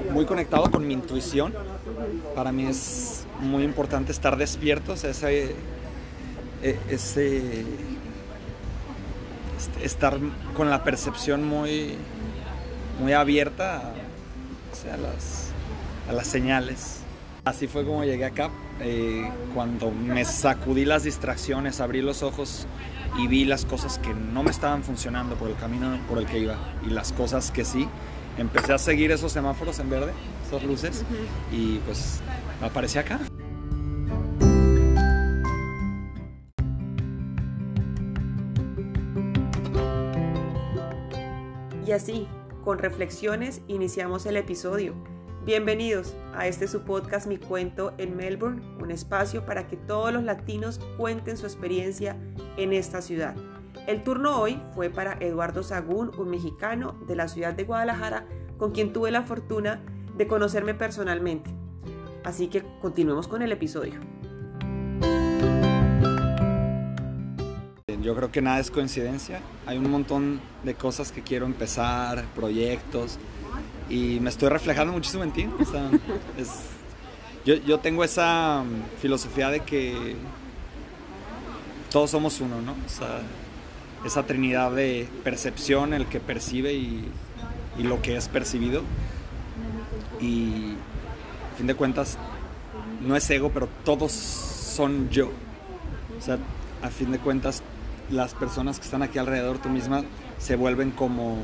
muy conectado con mi intuición. Para mí es muy importante estar despiertos, ese, e, ese estar con la percepción muy, muy abierta a, las, a las señales. Así fue como llegué acá, eh, cuando me sacudí las distracciones, abrí los ojos y vi las cosas que no me estaban funcionando por el camino por el que iba y las cosas que sí. Empecé a seguir esos semáforos en verde, esas luces, y pues aparecí acá. Y así, con reflexiones, iniciamos el episodio. Bienvenidos a este su podcast Mi Cuento en Melbourne, un espacio para que todos los latinos cuenten su experiencia en esta ciudad. El turno hoy fue para Eduardo Sagún, un mexicano de la ciudad de Guadalajara, con quien tuve la fortuna de conocerme personalmente. Así que continuemos con el episodio. Yo creo que nada es coincidencia. Hay un montón de cosas que quiero empezar, proyectos, y me estoy reflejando muchísimo en ti. yo, yo, tengo esa mm, filosofía de que todos somos uno, ¿no? O sea, esa trinidad de percepción, el que percibe y, lo que es percibido. Y a fin de cuentas, no es ego, pero todos son yo. O sea, a fin de cuentas, las personas que están aquí alrededor tú misma se vuelven como,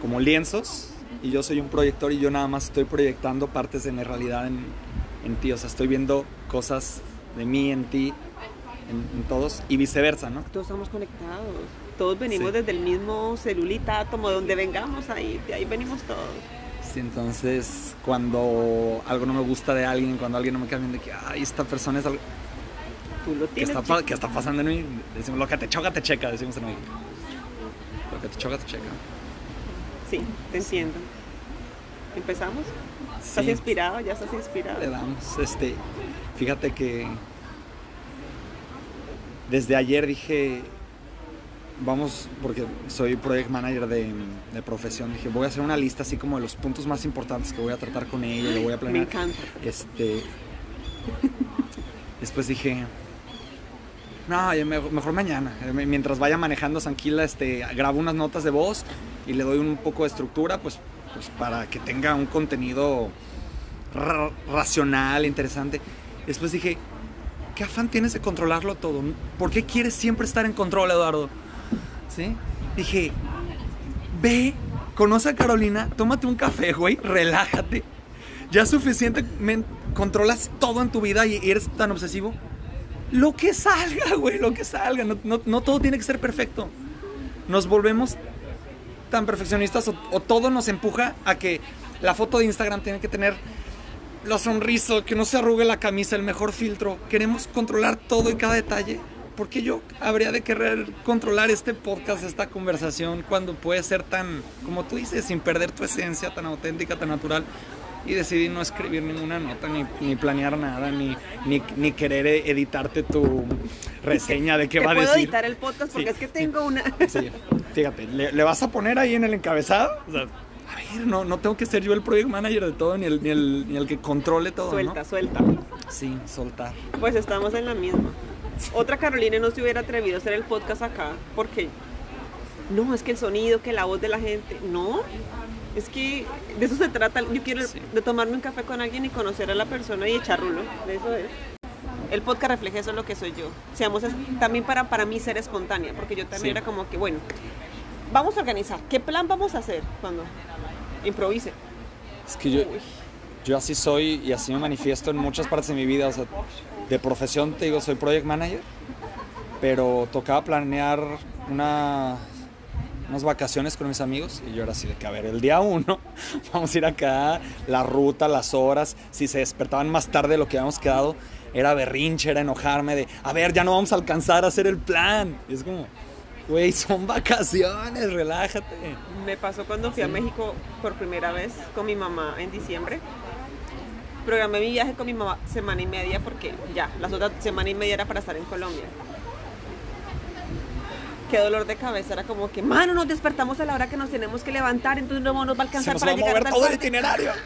como lienzos y yo soy un proyector y yo nada más estoy proyectando partes de mi realidad en, en ti, o sea, estoy viendo cosas de mí en ti, en, todos y viceversa, ¿no? Todos estamos conectados, todos venimos desde el mismo celulita, átomo, de donde vengamos, ahí, de ahí venimos todos. Sí, entonces cuando algo no me gusta de alguien, cuando alguien no me cae bien, de que, ay, esta persona es algo Tú lo tienes. ¿Qué está, ¿Qué está, pasando en mí? Decimos, lo que te choca, te checa, decimos en México. Lo que te choca, te checa. Sí, te entiendo. ¿Empezamos? ¿Estás inspirado? ¿Ya estás inspirado? Le damos. Este, fíjate que desde ayer dije, vamos, porque soy project manager de, de, profesión, dije, voy a hacer una lista así como de los puntos más importantes que voy a tratar con ella, lo voy a planear. Me encanta. Este, después dije, no, mejor mañana. Mientras vaya manejando tranquila, este, grabo unas notas de voz y le doy un poco de estructura, pues, pues para que tenga un contenido racional, interesante. Después dije, ¿qué afán tienes de controlarlo todo? ¿Por qué quieres siempre estar en control, Eduardo? ¿Sí? Dije, ve, conoce a Carolina, tómate un café, güey, relájate. Ya suficientemente controlas todo en tu vida y eres tan obsesivo lo que salga, güey, lo que salga. No, todo tiene que ser perfecto. Nos volvemos tan perfeccionistas o, todo nos empuja a que la foto de Instagram tiene que tener la sonrisa, que no se arrugue la camisa, el mejor filtro. Queremos controlar todo y cada detalle. ¿Por qué yo habría de querer controlar este podcast, esta conversación, cuando puede ser tan, como tú dices, sin perder tu esencia, tan auténtica, tan natural? y decidí no escribir ninguna nota, ni, planear nada, ni, ni, querer editarte tu reseña de qué va a decir. puedo editar el podcast porque es que tengo una... Sí, fíjate, ¿le, vas a poner ahí en el encabezado? A ver, no, no tengo que ser yo el project manager de todo, ni el, ni el, que controle todo, Suelta, suelta. Sí, soltar. Pues estamos en la misma. Otra Carolina no se hubiera atrevido a hacer el podcast acá. ¿Por qué? No, es que el sonido, que la voz de la gente. No, es que de eso se trata. Yo quiero de tomarme un café con alguien y conocer a la persona y echarlo. De eso es. El podcast refleja eso lo que soy yo. Seamos también para, para mí ser espontánea, porque yo también era como que, bueno, vamos a organizar. ¿Qué plan vamos a hacer cuando improvise? Es que yo, yo así soy y así me manifiesto en muchas partes de mi vida. O sea, de profesión te digo, soy project manager, pero tocaba planear una unas vacaciones con mis amigos y yo era así de que, a ver, el día uno vamos a ir acá, la ruta, las horas, si se despertaban más tarde de lo que habíamos quedado, era berrinche, era enojarme de, a ver, ya no vamos a alcanzar a hacer el plan. Y es como, güey, son vacaciones, relájate. Me pasó cuando fui a México por primera vez con mi mamá en diciembre. Programé mi viaje con mi mamá semana y media porque ya, las otras semana y media era para estar en Colombia qué dolor de cabeza. Era como que, mano, nos despertamos a la hora que nos tenemos que levantar, entonces no nos va a Se alcanzar nos para va a mover todo el parte". itinerario.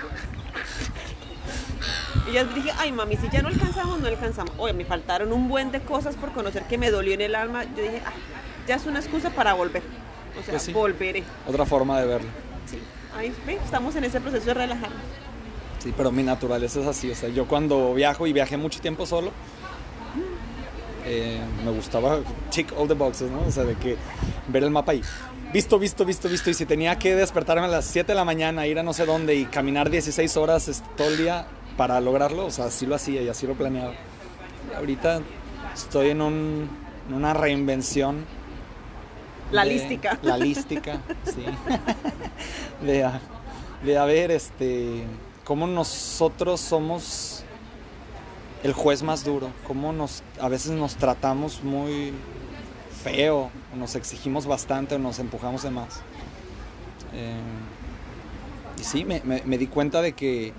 Y ya dije, ay mami, si ya no alcanzamos, no alcanzamos. Oye, me faltaron un buen de cosas por conocer que me dolió en el alma. Yo dije, ah, ya es una excusa para volver. O sea, Pues sí. volveré. Otra forma de verlo. Sí. Ahí, ve, estamos en ese proceso de relajarnos. Sí, pero mi naturaleza es así. O sea, yo cuando viajo y viajé mucho tiempo solo, eh, me gustaba tick all the boxes, ¿no? O sea, de que ver el mapa y visto, visto, visto, visto. Y si tenía que despertarme a las 7 de la mañana, ir a no sé dónde y caminar 16 horas todo el día para lograrlo, o sea, así lo hacía y así lo planeaba. Y ahorita estoy en, un, en una reinvención. La de- lística. La lística, sí. de, a, de a ver, este, cómo nosotros somos el juez más duro, cómo nos, a veces nos tratamos muy feo, o nos exigimos bastante o nos empujamos de más. Eh, y sí, me, me- me di cuenta de que,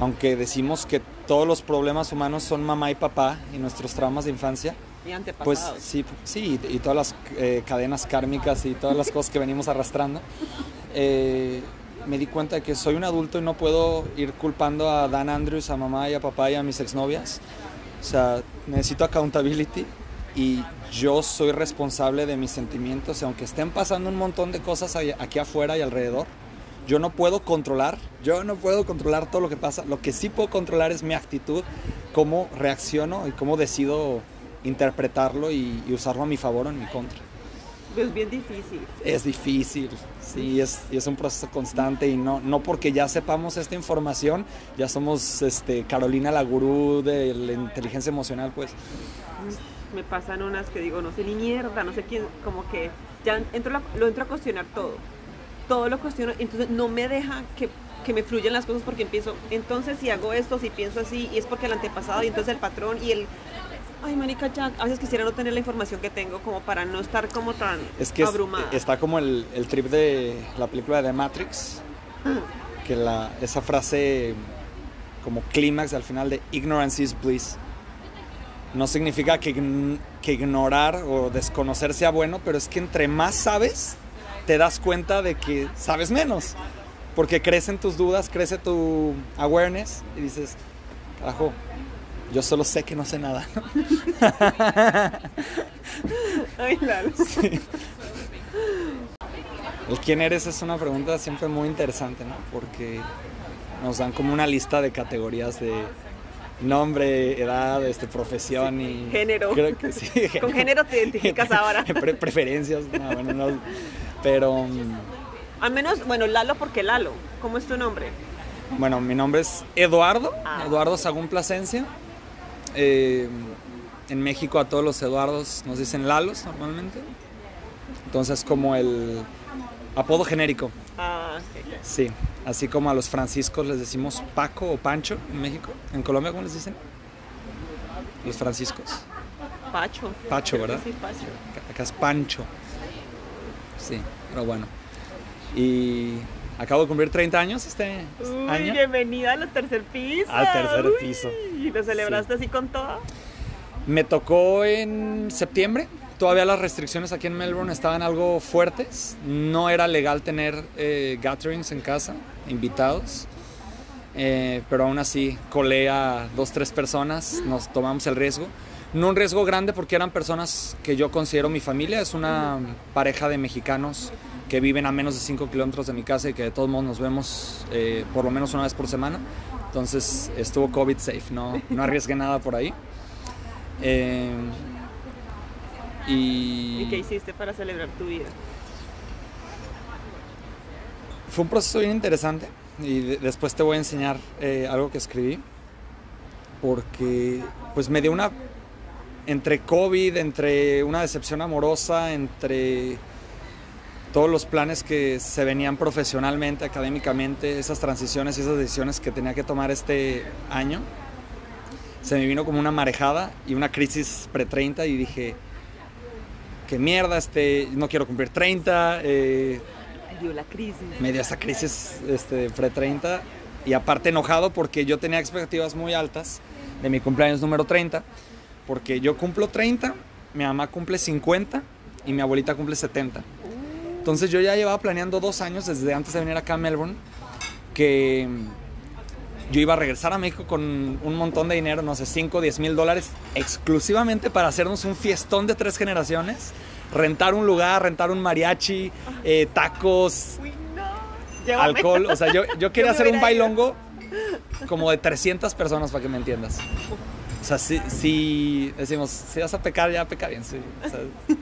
aunque decimos que todos los problemas humanos son mamá y papá y nuestros traumas de infancia, Y pues antepasados. sí, sí, y todas las eh, cadenas kármicas y todas las cosas que venimos arrastrando. eh, me di cuenta de que soy un adulto y no puedo ir culpando a Dan Andrews, a mamá y a papá y a mis exnovias. O sea, necesito accountability y yo soy responsable de mis sentimientos. Y aunque estén pasando un montón de cosas aquí afuera y alrededor, yo no puedo controlar, yo no puedo controlar todo lo que pasa. Lo que sí puedo controlar es mi actitud, cómo reacciono y cómo decido interpretarlo y, y usarlo a mi favor o en mi contra. Es bien difícil. Es difícil, sí, es, es un proceso constante y no, no porque ya sepamos esta información, ya somos este, Carolina la gurú de la inteligencia emocional, pues. Me pasan unas que digo, no sé ni mierda, no sé quién, como que ya entro la- lo entro a cuestionar todo. Todo lo cuestiono, entonces no me deja que, que me fluyan las cosas porque empiezo, entonces si hago esto, si pienso así, y es porque el antepasado, y entonces el patrón, y el... Ay, marica, Jack, a veces quisiera no tener la información que tengo como para no estar como tan Es que es- abrumada. está como el, el trip de la película de Matrix, que la, esa frase como clímax al final de ignorance is bliss. No significa que, que ignorar o desconocer sea bueno, pero es que entre más sabes, te das cuenta de que sabes menos. Porque crecen tus dudas, crece tu awareness y dices, carajo, yo solo sé que no sé nada. Ay, Lalo. El quién eres es una pregunta siempre muy interesante, ¿no? Porque nos dan como una lista de categorías de nombre, edad, este, profesión y... Género. Creo que sí. Con género te identificas ahora. Pre- preferencias, no, bueno, no. Pero, mm, Al menos, bueno, Lalo porque Lalo. ¿Cómo es tu nombre? bueno, mi nombre es Eduardo, Ah. Eduardo Sagún Plasencia. Eh, en México a todos los Eduardos nos dicen Lalos normalmente. Entonces como el apodo genérico. Ah, ok, ok. Sí, así como a los franciscos les decimos Paco o Pancho en México. En Colombia, ¿cómo les dicen? Los franciscos. Pacho. Pacho, ¿verdad? Sí, Pacho. Acá es Pancho. Sí, pero bueno. Y acabo de cumplir 30 años este Uy, año. bienvenida al tercer piso. Al tercer Uy, piso. ¿Y lo celebraste así con todo? Me tocó en septiembre. Todavía las restricciones aquí en Melbourne estaban algo fuertes. No era legal tener eh, gatherings en casa, invitados. Eh, pero aún así colé a dos, tres personas, nos tomamos el riesgo. No un riesgo grande porque eran personas que yo considero mi familia. Es una pareja de mexicanos que viven a menos de 5 kilómetros de mi casa y que de todos modos nos vemos eh, por lo menos una vez por semana. Entonces estuvo COVID safe, no, no arriesgué nada por ahí. Eh, y ¿Y qué hiciste para celebrar tu vida? fue un proceso bien interesante y de- después te voy a enseñar eh, algo que escribí porque pues me dio una entre COVID, entre una decepción amorosa, entre todos los planes que se venían profesionalmente, académicamente, esas transiciones y esas decisiones que tenía que tomar este año, se me vino como una marejada y una crisis pre-30 y dije, qué mierda, este, no quiero cumplir 30, eh, Me dio la crisis. me dio esa crisis este, pre-30 y aparte enojado porque yo tenía expectativas muy altas de mi cumpleaños número 30, porque yo cumplo 30 mi mamá cumple 50 y mi abuelita cumple 70. Entonces yo ya llevaba planeando dos años desde antes de venir acá a Melbourne que yo iba a regresar a México con un montón de dinero, no sé, 5, 10 mil dólares, exclusivamente para hacernos un fiestón de tres generaciones, rentar un lugar, rentar un mariachi, eh, tacos, Uy, no. Llévame. alcohol. O sea, yo, yo quería hacer un ido. bailongo como de 300 personas para que me entiendas. O sea, si, si decimos, si vas a pecar, ya peca bien. Sí. O sea,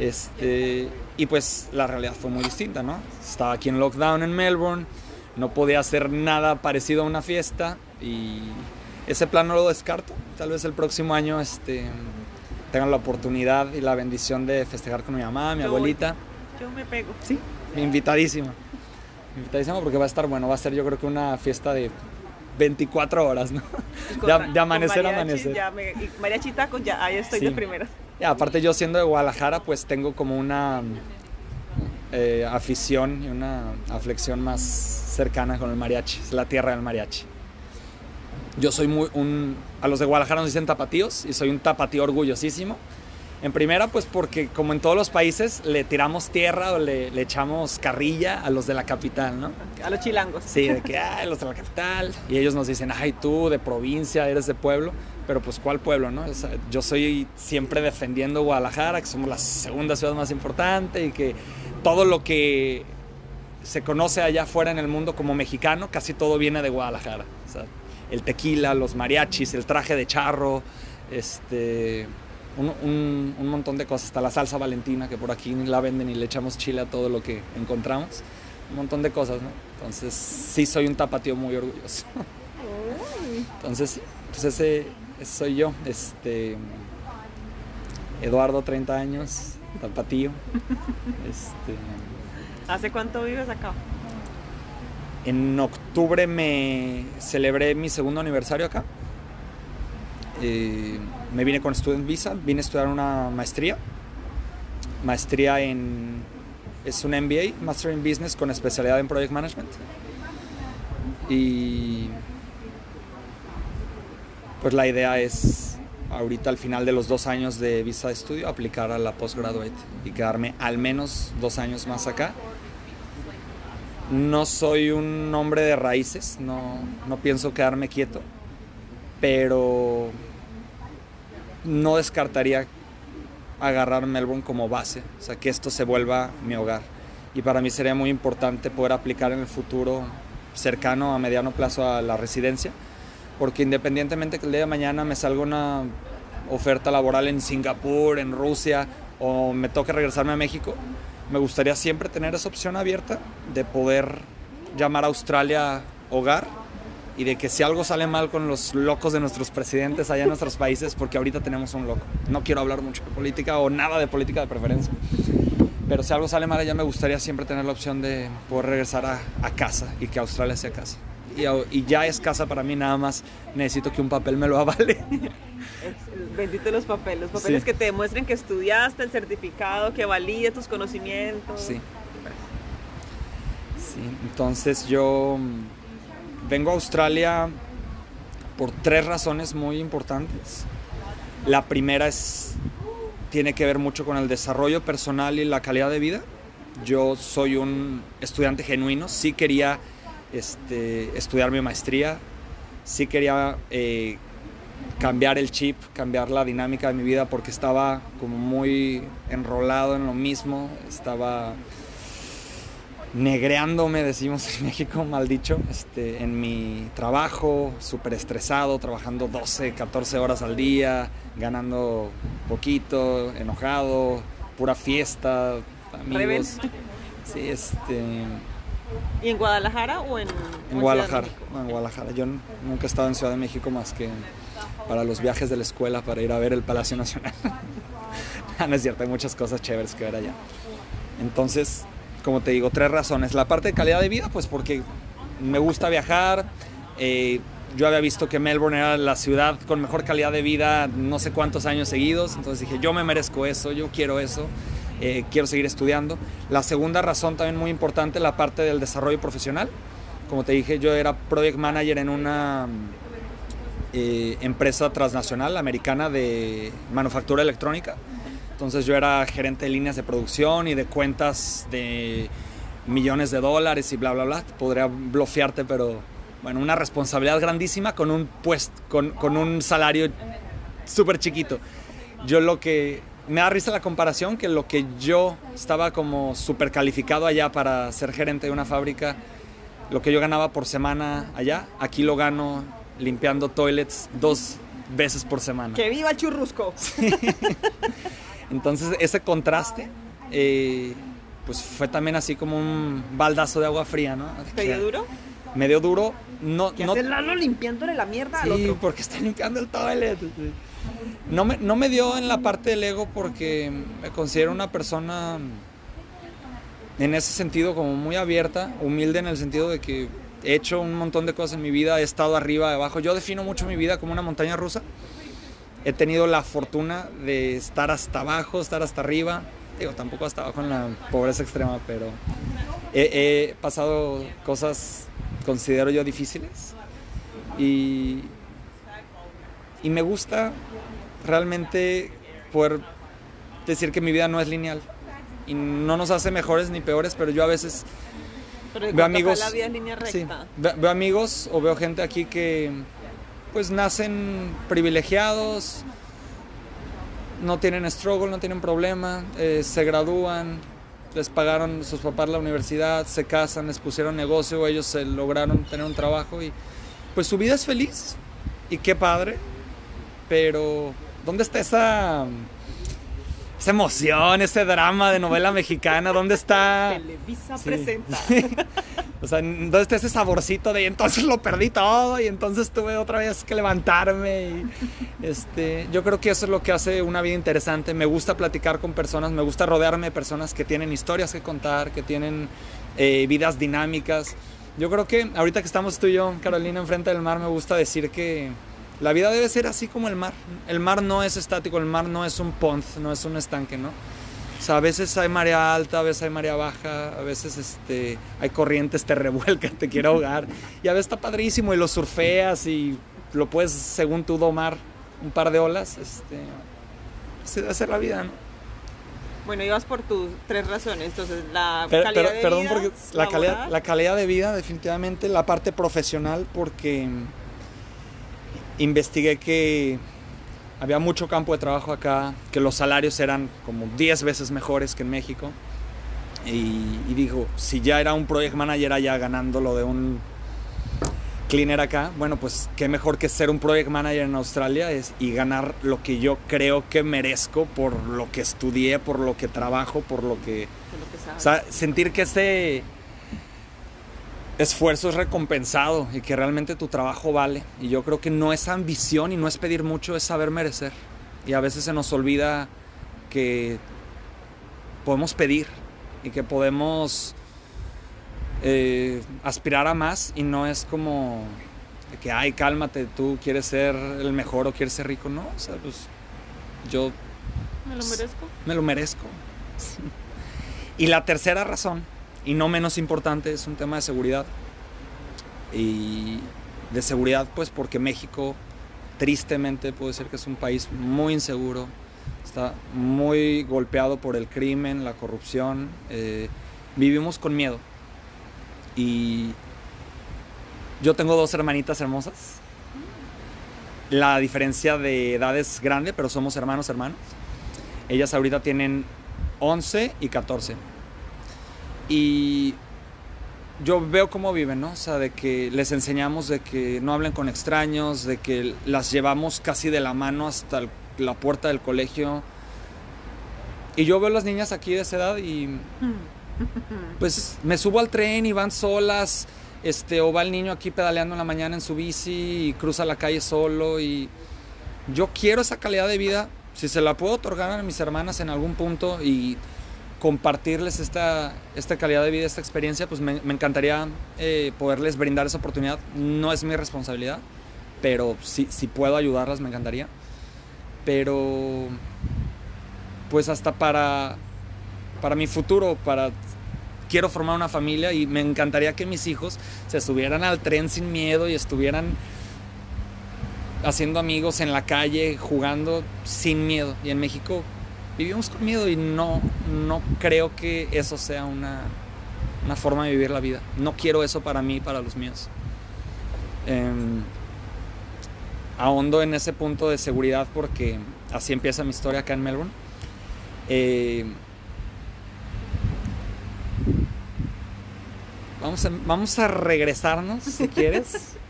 este, y pues la realidad fue muy distinta, ¿no? Estaba aquí en lockdown en Melbourne, no podía hacer nada parecido a una fiesta y ese plan no lo descarto. Tal vez el próximo año este, tengan la oportunidad y la bendición de festejar con mi mamá, mi Yo voy. abuelita. Yo me pego. Sí, invitadísima. Invitadísima porque va a estar bueno, va a ser yo creo que una fiesta de 24 horas, ¿no? Con De, ma- de amanecer a amanecer. Ya me, y mariachi tacos, ya ahí estoy Sí. de primeras. Aparte yo siendo de Guadalajara, pues tengo como una eh, afición y una aflexión más cercana con el mariachi. Es la tierra del mariachi. Yo soy muy un... A los de Guadalajara nos dicen tapatíos y soy un tapatío orgullosísimo. En primera, pues porque como en todos los países le tiramos tierra o le, le echamos carrilla a los de la capital, ¿no? A los chilangos. Sí, de que, ay, los de la capital. Y ellos nos dicen, ay, tú de provincia, eres de pueblo. Pero pues, ¿cuál pueblo, no? O sea, yo soy siempre defendiendo Guadalajara, que somos la segunda ciudad más importante y que todo lo que se conoce allá afuera en el mundo como mexicano, casi todo viene de Guadalajara. O sea, el tequila, los mariachis, el traje de charro, este, un, un- un montón de cosas. Hasta la salsa valentina, que por aquí la venden y le echamos chile a todo lo que encontramos. Un montón de cosas, ¿no? Entonces, sí soy un tapatío muy orgulloso. Entonces, sí, pues ese, ese soy yo. Este, Eduardo, 30 años, tapatío. Este, ¿Hace cuánto vives acá? En octubre me celebré mi segundo aniversario acá. Eh, me vine con Student Visa, vine a estudiar una maestría. Maestría en. Es un MBA, Master in Business con especialidad en Project Management. Y. Pues la idea es, ahorita al final de los dos años de visa de estudio, aplicar a la postgraduate y quedarme al menos dos años más acá no soy un hombre de raíces, no, no pienso quedarme quieto, pero no descartaría agarrar Melbourne como base, o sea, que esto se vuelva mi hogar. Y para mí sería muy importante poder aplicar en el futuro cercano a mediano plazo a la residencia, porque independientemente que el día de mañana me salga una oferta laboral en Singapur, en Rusia, o me toque regresarme a México, me gustaría siempre tener esa opción abierta de poder llamar a Australia hogar y de que si algo sale mal con los locos de nuestros presidentes allá en nuestros países, porque ahorita tenemos un loco. No quiero hablar mucho de política o nada de política de preferencia, pero si algo sale mal allá me gustaría siempre tener la opción de poder regresar a, a casa y que Australia sea casa. Y, y ya es casa para mí, nada más necesito que un papel me lo avale. Bendito los papeles, los papeles Sí. que te demuestren que estudiaste, el certificado, que valide tus conocimientos. Sí. Sí, entonces yo mm, vengo a Australia por tres razones muy importantes. La primera es tiene que ver mucho con el desarrollo personal y la calidad de vida. Yo soy un estudiante genuino, sí quería este, estudiar mi maestría, sí quería eh, cambiar el chip, cambiar la dinámica de mi vida porque estaba como muy enrolado en lo mismo, estaba negreándome, decimos en México, mal dicho, este, en mi trabajo, súper estresado, trabajando 12, 14 horas al día, ganando poquito, enojado, pura fiesta, amigos. Sí, este, ¿Y en Guadalajara o en, Guadalajara, no, en Guadalajara. Yo nunca he estado en Ciudad de México más que para los viajes de la escuela, para ir a ver el Palacio Nacional. No es cierto, hay muchas cosas chéveres que ver allá. Entonces, como te digo, tres razones. La parte de calidad de vida, pues porque me gusta viajar. eh, yo había visto que Melbourne era la ciudad con mejor calidad de vida no sé cuántos años seguidos. Entonces dije, yo me merezco eso, yo quiero eso, eh, quiero seguir estudiando. La segunda razón también muy importante, la parte del desarrollo profesional. Como te dije, yo era project manager en una eh, empresa transnacional americana de manufactura electrónica. Entonces yo era gerente de líneas de producción y de cuentas de millones de dólares y bla, bla, bla. Podría bloquearte, pero bueno, una responsabilidad grandísima con un puesto, con, con un salario súper chiquito. Yo lo que me da risa la comparación que lo que yo estaba como súper calificado allá para ser gerente de una fábrica, lo que yo ganaba por semana allá, aquí lo gano limpiando toilets dos veces por semana. ¡Que viva el churrusco! Entonces ese contraste, eh, pues fue también así como un baldazo de agua fría, ¿no? ¿Te dio duro? Me dio duro. No, ¿Qué no, hace Lalo limpiándole la mierda al Sí, otro? porque está limpiando el toilet. No me, no me dio en la parte del ego porque me considero una persona en ese sentido como muy abierta, humilde en el sentido de que he hecho un montón de cosas en mi vida, he estado arriba, abajo. Yo defino mucho mi vida como una montaña rusa. He tenido la fortuna de estar hasta abajo, estar hasta arriba. Digo, tampoco hasta abajo en la pobreza extrema, pero he, he pasado cosas, considero yo, difíciles. Y, y me gusta realmente poder decir que mi vida no es lineal. Y no nos hace mejores ni peores, pero yo a veces Pero veo amigos. la vida en línea recta. ve- veo amigos o veo gente aquí que pues nacen privilegiados, no tienen struggle, no tienen problema, eh, se gradúan, les pagaron sus papás la universidad, se casan, les pusieron negocio, ellos se lograron tener un trabajo y pues su vida es feliz. Y qué padre, pero ¿dónde está esa, esa emoción, ese drama de novela mexicana? ¿Dónde está? Televisa Sí. presenta. O sea, ¿dónde está ese saborcito de entonces lo perdí todo y entonces tuve otra vez que levantarme? Y, este, yo creo que eso es lo que hace una vida interesante. Me gusta platicar con personas, me gusta rodearme de personas que tienen historias que contar, que tienen eh, vidas dinámicas. Yo creo que ahorita que estamos tú y yo, Carolina, enfrente del mar, me gusta decir que la vida debe ser así como el mar. El mar no es estático, el mar no es un pond, no es un estanque, ¿no? O sea, a veces hay marea alta, a veces hay marea baja, a veces este, hay corrientes, te revuelcan, te quiere ahogar. Y a veces está padrísimo y lo surfeas y lo puedes, según tú, domar un par de olas. Este, debe ser la vida, ¿no? Bueno, ibas por tus tres razones. Entonces, la Per- calidad per- de perdón, vida, porque la calidad, la calidad de vida, definitivamente, la parte profesional, porque investigué que había mucho campo de trabajo acá, que los salarios eran como 10 veces mejores que en México. Y, y digo, si ya era un project manager allá ganando lo de un cleaner acá, bueno, pues qué mejor que ser un project manager en Australia es, y ganar lo que yo creo que merezco por lo que estudié, por lo que trabajo, por lo que... de lo que sabes. O sea, sentir que ese esfuerzo es recompensado y que realmente tu trabajo vale. Y yo creo que no es ambición y no es pedir mucho, es saber merecer. Y a veces se nos olvida que podemos pedir y que podemos eh, aspirar a más y no es como que, ay, cálmate, tú quieres ser el mejor o quieres ser rico. No, o sea, pues yo ¿Me lo merezco? me lo merezco. Y la tercera razón, y no menos importante, es un tema de seguridad. Y de seguridad, pues porque México, tristemente, puede ser que es un país muy inseguro, está muy golpeado por el crimen, la corrupción, eh, vivimos con miedo. Y yo tengo dos hermanitas hermosas. La diferencia de edad es grande, pero somos hermanos, hermanos. Ellas ahorita tienen 11 y 14. Y yo veo cómo viven, ¿no? O sea, de que les enseñamos de que no hablen con extraños, de que las llevamos casi de la mano hasta la puerta del colegio. Y yo veo las niñas aquí de esa edad y pues me subo al tren y van solas, este, o va el niño aquí pedaleando en la mañana en su bici y cruza la calle solo y yo quiero esa calidad de vida, si se la puedo otorgar a mis hermanas en algún punto y compartirles esta, esta calidad de vida, esta experiencia, pues me, encantaría eh, poderles brindar esa oportunidad. No es mi responsabilidad, pero si, si puedo ayudarlas, me encantaría. Pero, pues hasta para, para mi futuro, para quiero formar una familia y me encantaría que mis hijos se subieran al tren sin miedo y estuvieran haciendo amigos en la calle, jugando sin miedo. Y en México vivimos con miedo y no, no creo que eso sea una, una forma de vivir la vida. No quiero eso para mí y para los míos. Em, ahondo en ese punto de seguridad porque así empieza mi historia acá en Melbourne. Eh, vamos, a, vamos a regresarnos, si quieres.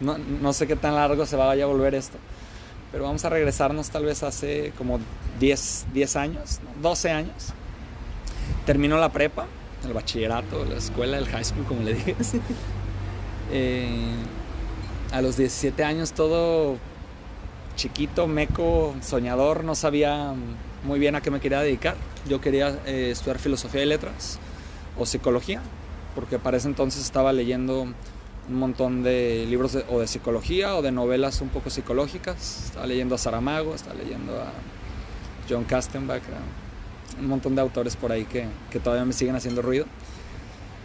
No, no, sé qué tan largo se vaya a volver esto, pero vamos a regresarnos tal vez hace como 10, 10 años, 12 años. Termino la prepa, el bachillerato, la escuela, el high school, como le digas. Eh, a los 17 años todo chiquito, meco, soñador, no sabía muy bien a qué me quería dedicar. Yo quería eh, estudiar filosofía y letras o psicología, porque para ese entonces estaba leyendo un montón de libros o de psicología o de novelas un poco psicológicas. Estaba leyendo a Saramago, estaba leyendo a John Kastenbach, un montón de autores por ahí que, que todavía me siguen haciendo ruido.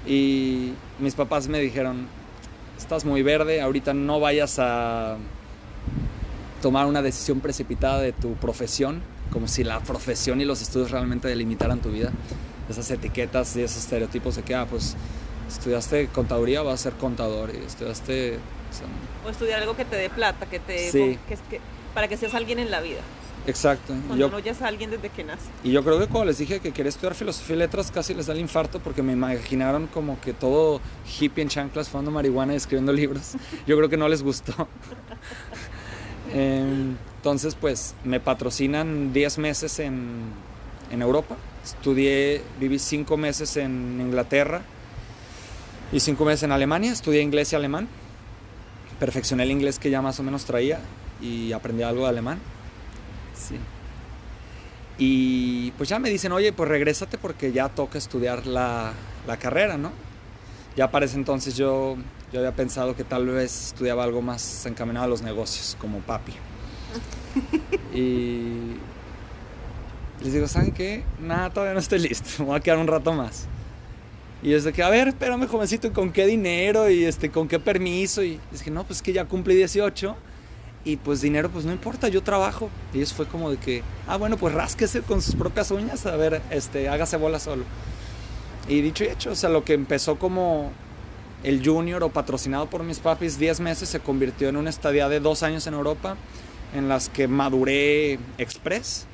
Y mis papás me dijeron, estás muy verde, ahorita no vayas a tomar una decisión precipitada de tu profesión, como si la profesión y los estudios realmente delimitaran tu vida. Esas etiquetas y esos estereotipos de que, ah, pues estudiaste contaduría, vas a ser contador y estudiaste... O, estudiar algo que te dé plata, que te... Que, que, para que seas alguien en la vida. Exacto. Cuando yo, no ya es alguien desde que nace. Y yo creo que cuando les dije que quería estudiar filosofía y letras casi les da el infarto porque me imaginaron como que todo hippie en chanclas fumando marihuana y escribiendo libros. Yo creo que no les gustó. Entonces, pues me patrocinan 10 meses en, en, Europa. Estudié, viví 5 meses en Inglaterra y 5 meses en Alemania. Estudié inglés y alemán. Perfeccioné el inglés que ya más o menos traía y aprendí algo de alemán. Sí. Y pues ya me dicen, oye, pues regrésate porque ya toca estudiar la, la carrera, ¿no? Ya para ese entonces yo yo había pensado que tal vez estudiaba algo más encaminado a los negocios, como papi. y les digo, ¿saben qué? Nada, todavía no estoy listo, me voy a quedar un rato más. Y es de que, a ver, espérame, jovencito, ¿con qué dinero? Y este, ¿con qué permiso? Y es que no, pues que ya cumplí 18 y pues dinero, pues no importa, yo trabajo. Y eso fue como de que, ah, bueno, pues rásquese con sus propias uñas, a ver, este, hágase bola solo. Y dicho y hecho, o sea, lo que empezó como el junior o patrocinado por mis papis 10 meses se convirtió en una estadía de dos años en Europa en las que maduré express.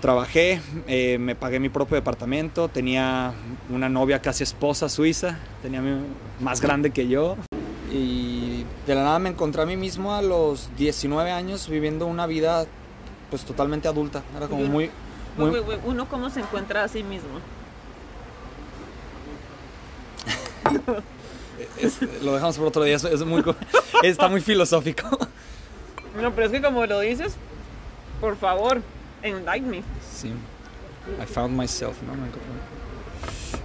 Trabajé, eh, me pagué mi propio departamento, tenía una novia casi esposa suiza, tenía más grande que yo. Y de la nada me encontré a mí mismo a los 19 años viviendo una vida pues totalmente adulta. Era como muy... muy... ¿Uno cómo se encuentra a sí mismo? lo dejamos por otro día, es, muy, está muy filosófico. No, pero es que como lo dices, por favor, enlighten me. Sí, I found myself, ¿no?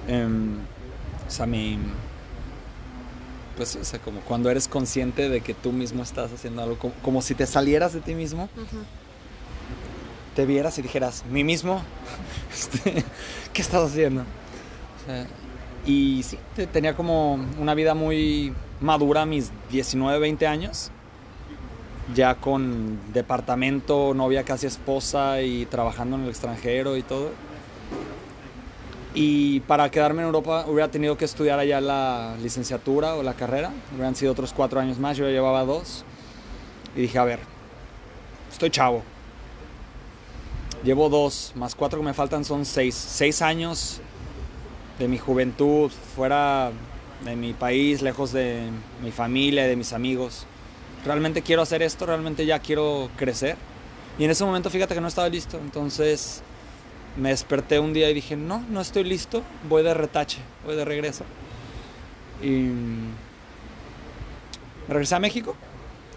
Um, o sea, mi, pues, o sea, como cuando eres consciente de que tú mismo estás haciendo algo, como, si te salieras de ti mismo, te vieras y dijeras, mí mismo, este, ¿qué estás haciendo? O sea, y sí, tenía como una vida muy madura a mis 19, 20 años. Ya con departamento, novia casi esposa y trabajando en el extranjero y todo. Y para quedarme en Europa hubiera tenido que estudiar allá la licenciatura o la carrera. Hubieran sido otros cuatro años más, yo llevaba dos. Y dije, a ver, estoy chavo. Llevo dos, más cuatro que me faltan son seis. Seis años de mi juventud, fuera de mi país, lejos de mi familia, de mis amigos. Realmente quiero hacer esto, realmente ya quiero crecer. Y en ese momento fíjate que no estaba listo, entonces me desperté un día y dije, no, no estoy listo, voy de retache, voy de regreso. Y me regresé a México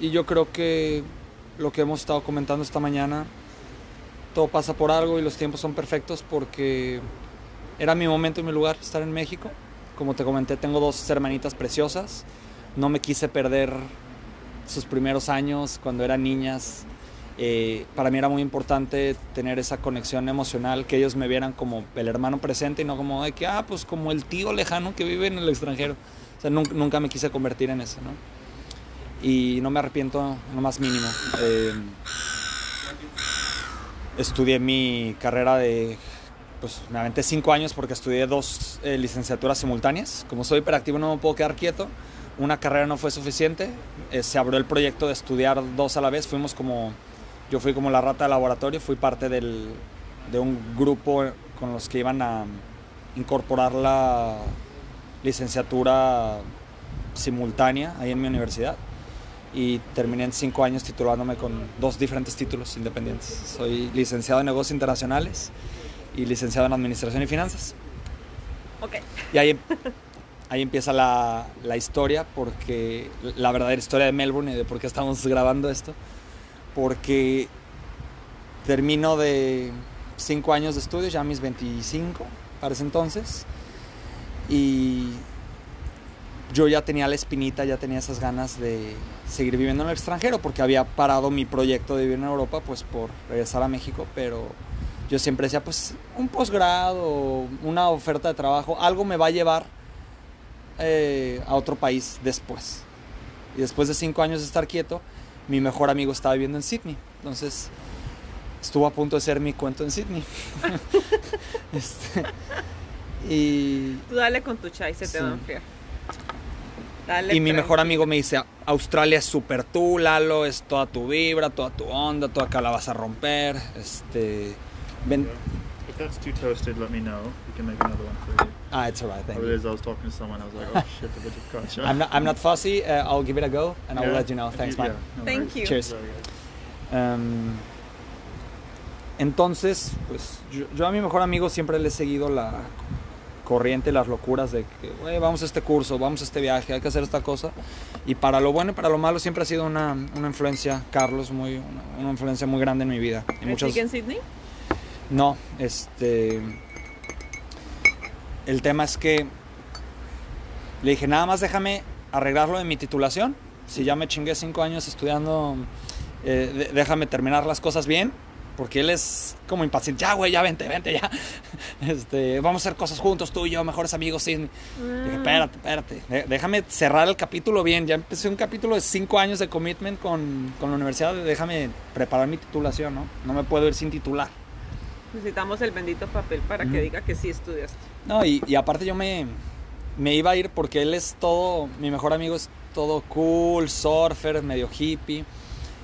y yo creo que lo que hemos estado comentando esta mañana, todo pasa por algo y los tiempos son perfectos porque era mi momento y mi lugar estar en México. Como te comenté, tengo dos hermanitas preciosas. No me quise perder sus primeros años cuando eran niñas. Eh, para mí era muy importante tener esa conexión emocional, que ellos me vieran como el hermano presente y no como de que, ah, pues como el tío lejano que vive en el extranjero. Nunca, me quise convertir en eso, ¿no? y no me arrepiento lo más mínimo. Eh, estudié mi carrera de, pues me aventé cinco años porque estudié dos eh, licenciaturas simultáneas. Como soy hiperactivo no me puedo quedar quieto. Una carrera no fue suficiente. Eh, se abrió el proyecto de estudiar dos a la vez. Fuimos como, yo fui como la rata de laboratorio, fui parte del, de un grupo con los que iban a incorporar la licenciatura simultánea ahí en mi universidad y terminé en cinco años titulándome con dos diferentes títulos independientes. Soy licenciado en negocios internacionales y licenciado en administración y finanzas. Ok. Y ahí, ahí empieza la, historia, porque la verdadera historia de Melbourne y de por qué estamos grabando esto. Porque termino de cinco años de estudios, ya mis 25 para ese entonces, y yo ya tenía la espinita, ya tenía esas ganas de seguir viviendo en el extranjero, porque había parado mi proyecto de vivir en Europa, pues por regresar a México, pero yo siempre decía, pues un posgrado, una oferta de trabajo, algo me va a llevar eh, a otro país después. Y después de cinco años de estar quieto, mi mejor amigo estaba viviendo en Sydney. Entonces estuvo a punto de ser mi cuento en Sydney. este, y, Tú dale con tu chai, se te va a enfriar. Dale y mi mejor amigo me dice, Australia es súper tú, Lalo, es toda tu vibra, toda tu onda, tú acá la vas a romper. Este, ven- If that's too toasted, let me know. We can make another one for you. Ah, it's alright, thank you. Otherwise, I was talking to someone. I was like, oh shit, I just gotcha. I'm not, I'm not fussy. Uh, I'll give it a go and I'll Yeah, let you know. Thanks, yeah, man. no Thank worries. you. Cheers. Um, entonces, pues yo, yo a mi mejor amigo siempre le he seguido la corriente, las locuras de que, "Güey, vamos a este curso, vamos a este viaje, hay que hacer esta cosa. Y para lo bueno y para lo malo siempre ha sido una, una influencia, Carlos, muy, una, una influencia muy grande en mi vida. Y ¿Él muchos- sigue en Sydney? no, este. El tema es que le dije, nada más déjame arreglarlo de mi titulación. Si ya me chingué cinco años estudiando, eh, déjame terminar las cosas bien. Porque él es como impaciente. Ya, güey, ya vente, vente, ya. Este, vamos a hacer cosas juntos, tú y yo, mejores amigos. Sí. Dije, Ah. espérate, espérate. Déjame cerrar el capítulo bien. Ya empecé un capítulo de cinco años de commitment con, con la universidad. Déjame preparar mi titulación, ¿no? No me puedo ir sin titular. Necesitamos el bendito papel para que diga que sí estudiaste. No, y, y aparte yo me, me iba a ir porque él es todo, mi mejor amigo es todo cool, surfer, medio hippie.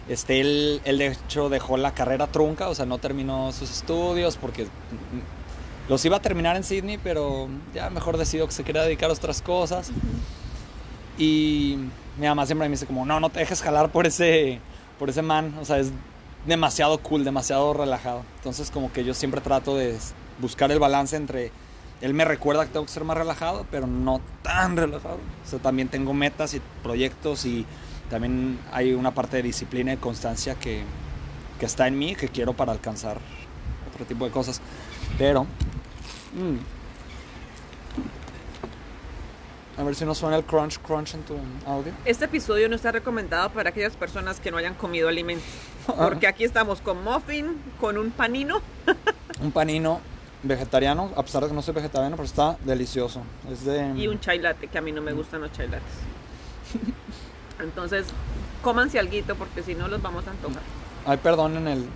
Este, él, él de hecho dejó la carrera trunca, o sea, no terminó sus estudios porque los iba a terminar en Sydney, pero ya mejor decidió que se quería dedicar a otras cosas. Y mi mamá siempre me dice como, no, no te dejes jalar por ese, por ese man, o sea, es demasiado cool, demasiado relajado. Entonces como que yo siempre trato de buscar el balance entre, él me recuerda que tengo que ser más relajado, pero no tan relajado. O sea, también tengo metas y proyectos y también hay una parte de disciplina y constancia que, que está en mí, que quiero para alcanzar otro tipo de cosas. Pero... mm, a ver si no suena el crunch crunch en tu audio. Este episodio no está recomendado para aquellas personas que no hayan comido alimentos. Porque aquí estamos con muffin, con un panino. Un panino vegetariano, a pesar de que no soy vegetariano, pero está delicioso. Es de... y un chai latte, que a mí no me gustan los chai lattes. Entonces, cómanse alguito porque si no los vamos a antojar. Ay, perdonen el,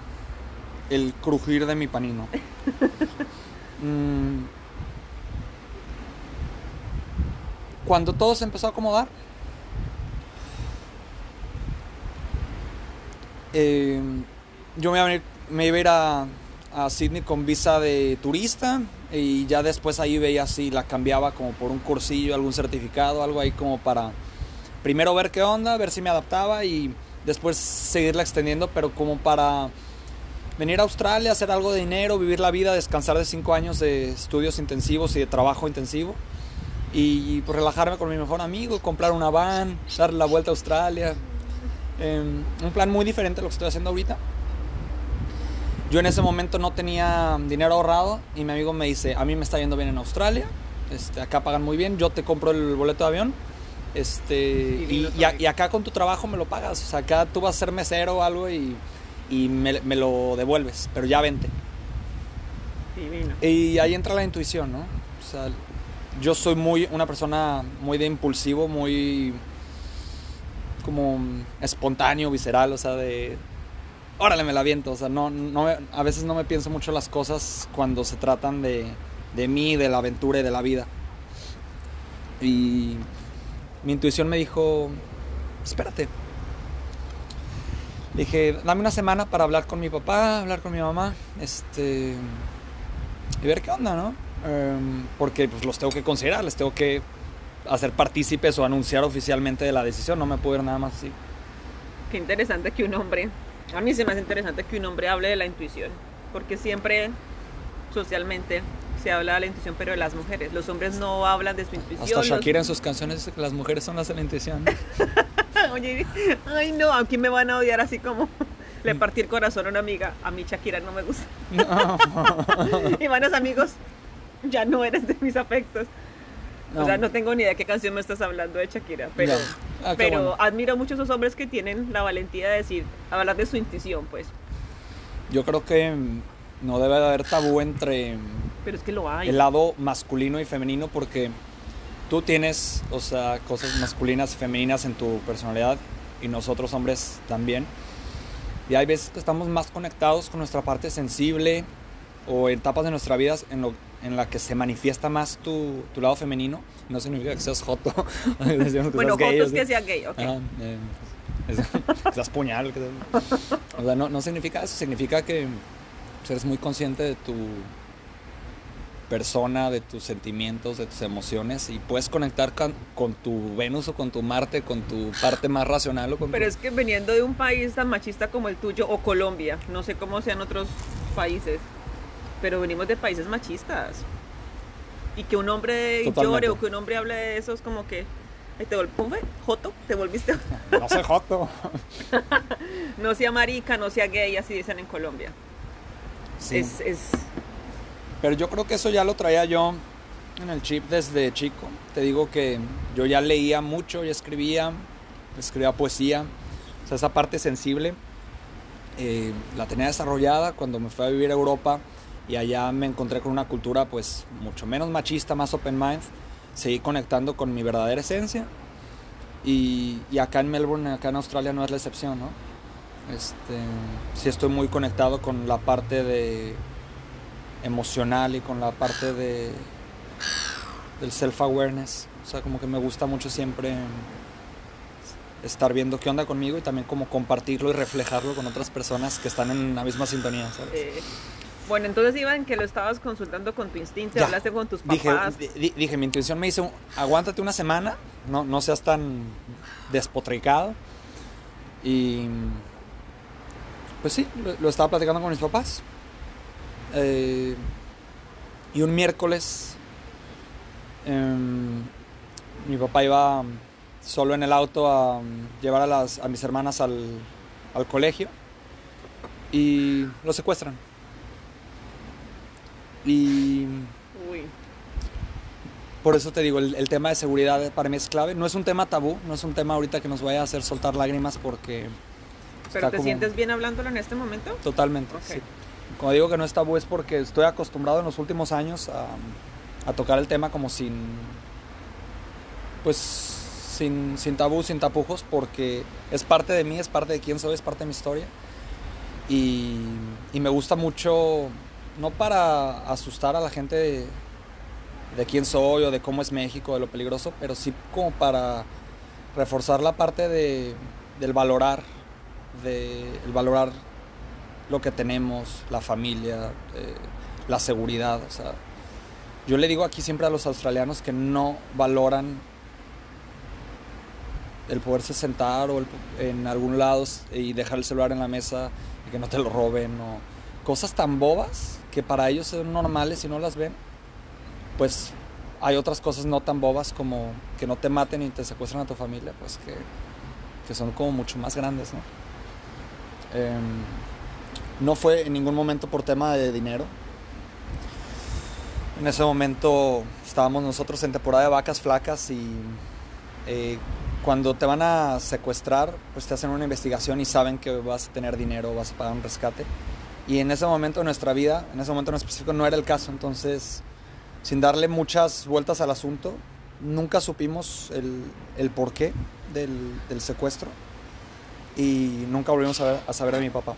el crujir de mi panino. Mm. Cuando todo se empezó a acomodar, eh, yo me iba a, venir- me iba a ir a, a Sydney con visa de turista y ya después ahí veía si la cambiaba como por un cursillo, algún certificado, algo ahí como para primero ver qué onda, ver si me adaptaba y después seguirla extendiendo, pero como para venir a Australia, hacer algo de dinero, vivir la vida, descansar de cinco años de estudios intensivos y de trabajo intensivo y pues relajarme con mi mejor amigo, comprar una van, dar la vuelta a Australia. Eh, un plan muy diferente a lo que estoy haciendo ahorita. Yo en ese momento no tenía dinero ahorrado y mi amigo me dice, a mí me está yendo bien en Australia, este, acá pagan muy bien, yo te compro el boleto de avión este, y, Divino, y a- Fabi. y acá con tu trabajo me lo pagas, o sea, acá tú vas a ser mesero o algo y, y me, me lo devuelves, pero ya vente. Divino. Y ahí entra la intuición, ¿no? O sea, yo soy muy una persona muy de impulsivo, muy como espontáneo, visceral, o sea, de órale, me la viento. O sea, no, no, a veces no me pienso mucho las cosas cuando se tratan de, de mí, de la aventura y de la vida. Y mi intuición me dijo, espérate. Dije, dame una semana para hablar con mi papá, hablar con mi mamá, este, y ver qué onda, ¿no? Em, porque pues, los tengo que considerar, les tengo que hacer partícipes o anunciar oficialmente de la decisión, no me puedo ir nada más así. Qué interesante que un hombre, a mí se me hace interesante que un hombre hable de la intuición, porque siempre socialmente se habla de la intuición, pero de las mujeres. Los hombres no hablan de su intuición. Hasta Shakira en sus canciones dice que las mujeres son las de la intuición. Oye, ay no, aquí me van a odiar así como le partí el corazón a una amiga. A mí Shakira no me gusta. y buenos amigos, ya no eres de mis afectos. O sea, no tengo ni idea de qué canción me estás hablando de Shakira, pero, Ah, qué pero bueno. admiro mucho a esos hombres que tienen la valentía de decir, hablar de su intuición, pues. Yo creo que no debe de haber tabú entre Pero es que lo hay. el lado masculino y femenino porque tú tienes, o sea, cosas masculinas y femeninas en tu personalidad y nosotros hombres también. Y hay veces que estamos más conectados con nuestra parte sensible o etapas de nuestra vida en, lo, en la que se manifiesta más tu, tu lado femenino. No significa que seas joto. Que bueno, seas gay, fotos o que sea. gay, ok. Ajá, eh, es- que seas puñal. que seas- o sea, no, no significa eso, significa que eres muy consciente de tu persona, de tus sentimientos, de tus emociones y puedes conectar con, con tu Venus o con tu Marte, con tu parte más racional o con Pero tu- es que veniendo de un país tan machista como el tuyo o Colombia, no sé cómo sean otros países, pero venimos de países machistas. Y que un hombre Totalmente. llore o que un hombre hable de eso es como que, te volviste, Joto, te volviste, No sé, joto. no sea marica, no sea gay, así dicen en Colombia. Sí. Es, es, Pero yo creo que eso ya lo traía yo en el chip desde chico. Te digo que yo ya leía mucho y escribía, escribía poesía. O sea, esa parte sensible eh, la tenía desarrollada cuando me fui a vivir a Europa y allá me encontré con una cultura pues mucho menos machista, más open mind. Seguí conectando con mi verdadera esencia y, y acá en Melbourne, acá en Australia no es la excepción, ¿no? Este, sí estoy muy conectado con la parte de emocional y con la parte de del self awareness o sea como que me gusta mucho siempre estar viendo qué onda conmigo y también como compartirlo y reflejarlo con otras personas que están en la misma sintonía ¿sabes? eh, bueno, entonces Iván, que lo estabas consultando con tu instinto, Ya. hablaste con tus dije, papás. di- di- dije mi intuición me dice aguántate una semana no, no seas tan despotricado y pues sí lo, lo estaba platicando con mis papás Eh, y un miércoles em, mi papá iba solo en el auto a llevar a, las, a mis hermanas al, al colegio y lo secuestran. Y Uy, por eso te digo, el, el tema de seguridad para mí es clave. No es un tema tabú, no es un tema ahorita que nos vaya a hacer soltar lágrimas porque... ¿pero te como- sientes bien hablándolo en este momento? Totalmente, sí. Como digo que no es tabú es porque estoy acostumbrado en los últimos años a, a tocar el tema como sin... Pues sin, sin tabú, sin tapujos, porque es parte de mí, es parte de quién soy, es parte de mi historia. Y, y me gusta mucho, no para asustar a la gente de, quién soy o de cómo es México, de lo peligroso, pero sí como para reforzar la parte de, del valorar, de el valorar lo que tenemos, la familia, eh, la seguridad. Yo le digo aquí siempre a los australianos que no valoran el poderse sentar o el- en algún lado y dejar el celular en la mesa y que no te lo roben o cosas tan bobas que para ellos son normales y no las ven. Pues hay otras cosas no tan bobas como que no te maten y te secuestran a tu familia, pues que, que son como mucho más grandes, ¿no? Em, no fue en ningún momento por tema de dinero. En ese momento estábamos nosotros en temporada de vacas flacas y eh, cuando te van a secuestrar, pues te hacen una investigación y saben que vas a tener dinero, vas a pagar un rescate. Y en ese momento de nuestra vida, en ese momento en específico, no era el caso. Entonces, sin darle muchas vueltas al asunto, nunca supimos el, el porqué del, del secuestro. y nunca volvimos a, a saber de mi papá.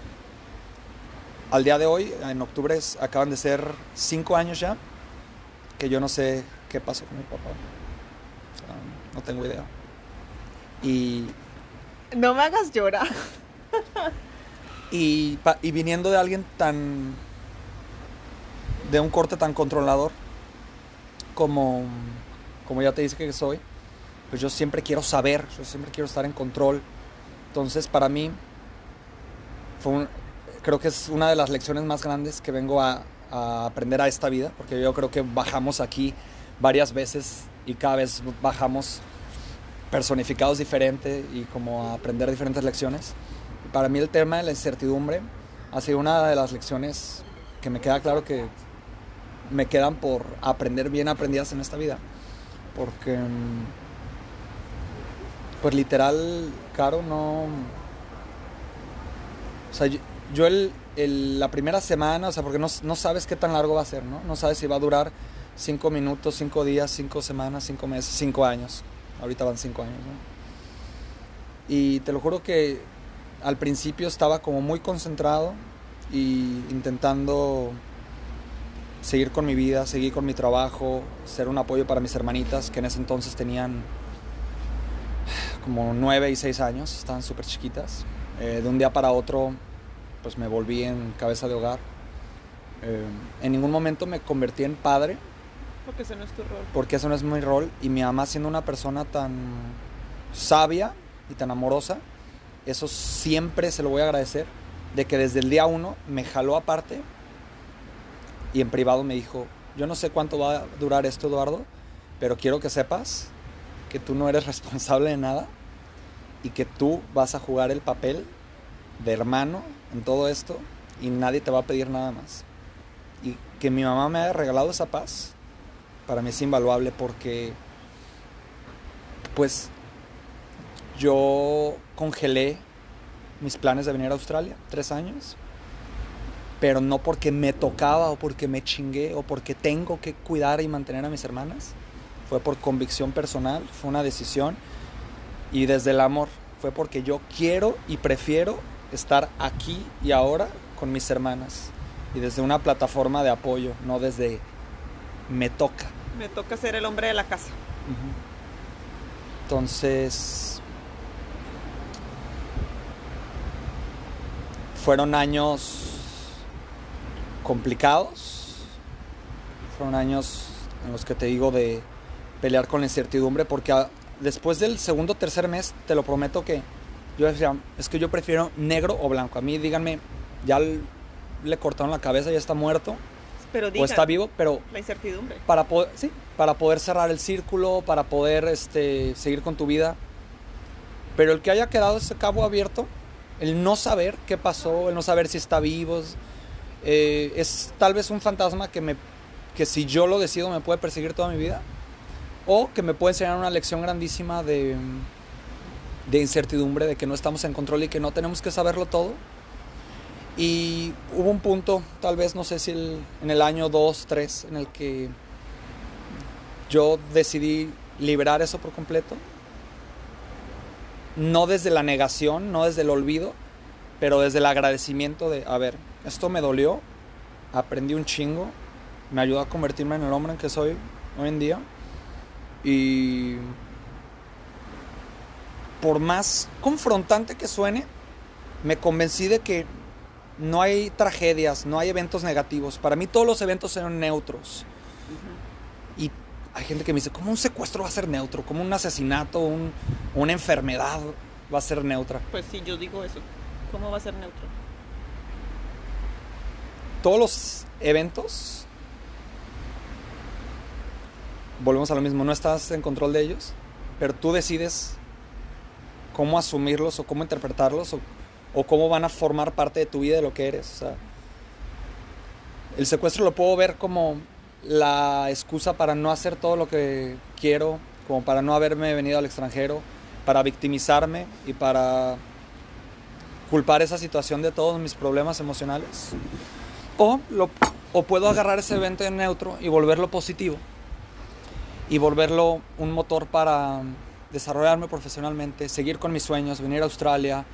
Al día de hoy, en octubre, acaban de ser cinco años ya que yo no sé qué pasó con mi papá. O sea, no tengo idea. Y, No me hagas llorar. y, y viniendo de alguien tan... de un corte tan controlador como, como ya te dije que soy, pues yo siempre quiero saber, yo siempre quiero estar en control. Entonces para mí fue un- creo que es una de las lecciones más grandes que vengo a, a aprender a esta vida, porque yo creo que bajamos aquí varias veces y cada vez bajamos personificados diferente y como a aprender diferentes lecciones. Para mí el tema de la incertidumbre ha sido una de las lecciones que me queda claro que me quedan por aprender bien aprendidas en esta vida. Porque, mm, pues literal, Caro, no... O sea, yo, yo el, la primera semana, o sea, porque no, no sabes qué tan largo va a ser, ¿no? No sabes si va a durar cinco minutos, cinco días, cinco semanas, cinco meses, cinco años. Ahorita van cinco años, ¿no? Y te lo juro que al principio estaba como muy concentrado y intentando seguir con mi vida, seguir con mi trabajo, ser un apoyo para mis hermanitas que en ese entonces tenían como nueve y seis años, estaban súper chiquitas. Eh, de un día para otro, pues me volví en cabeza de hogar. Eh, en ningún momento me convertí en padre, Porque ese no es tu rol. porque eso no es mi rol. Y mi mamá siendo una persona tan sabia y tan amorosa, eso siempre se lo voy a agradecer. De que desde el día uno me jaló aparte y en privado me dijo, yo no sé cuánto va a durar esto, Eduardo, pero quiero que sepas que tú no eres responsable de nada y que tú vas a jugar el papel de hermano en todo esto y nadie te va a pedir nada más. Y que mi mamá me haya regalado esa paz, para mí es invaluable porque pues yo congelé mis planes de venir a Australia, tres años, pero no porque me tocaba o porque me chingué o porque tengo que cuidar y mantener a mis hermanas, fue por convicción personal, fue una decisión y desde el amor, fue porque yo quiero y prefiero estar aquí y ahora con mis hermanas y desde una plataforma de apoyo, no desde me toca. Me toca ser el hombre de la casa. Entonces, fueron años complicados, fueron años en los que te digo de pelear con la incertidumbre, porque a- después del segundo o tercer mes, te lo prometo que yo decía, es que yo prefiero negro o blanco. A mí díganme, ya le cortaron la cabeza, ya está muerto, Pero o está vivo, pero la incertidumbre. para poder, sí, para poder cerrar el círculo, para poder este, seguir con tu vida. Pero el que haya quedado ese cabo abierto, el no saber qué pasó, el no saber si está vivo, eh, es tal vez un fantasma que, me, que si yo lo decido me puede perseguir toda mi vida. O que me puede enseñar una lección grandísima de, de incertidumbre, de que no estamos en control y que no tenemos que saberlo todo. Y hubo un punto, tal vez, no sé si en el año 2, 3, en el que yo decidí liberar eso por completo. No desde la negación, no desde el olvido, pero desde el agradecimiento de, a ver, esto me dolió, aprendí un chingo, me ayudó a convertirme en el hombre en que soy hoy en día. Y por más confrontante que suene, me convencí de que no hay tragedias, no hay eventos negativos. Para mí todos los eventos son neutros. Hay gente que me dice, ¿cómo un secuestro va a ser neutro? ¿Cómo un asesinato, un- una enfermedad va a ser neutra? Pues sí, yo digo eso. ¿Cómo va a ser neutro? Todos los eventos, volvemos a lo mismo, no estás en control de ellos, pero tú decides cómo asumirlos o cómo interpretarlos o, o cómo van a formar parte de tu vida, de lo que eres. O sea, el secuestro lo puedo ver como la excusa para no hacer todo lo que quiero, como para no haberme venido al extranjero, para victimizarme y para culpar esa situación de todos mis problemas emocionales. O, lo, o puedo agarrar ese evento en neutro y volverlo positivo. Y volverlo un motor para desarrollarme profesionalmente, seguir con mis sueños, venir a Australia,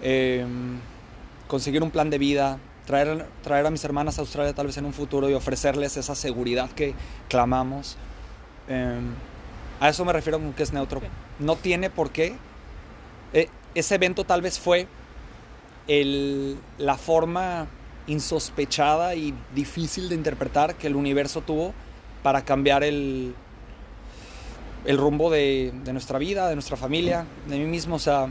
eh, conseguir un plan de vida, traer, traer a mis hermanas a Australia tal vez en un futuro y ofrecerles esa seguridad que clamamos. Eh, a eso me refiero con que es neutro. No tiene por qué. eh, ese evento tal vez fue el- la forma insospechada y difícil de interpretar que el universo tuvo para cambiar el, el rumbo de, de nuestra vida, de nuestra familia, de mí mismo. O sea,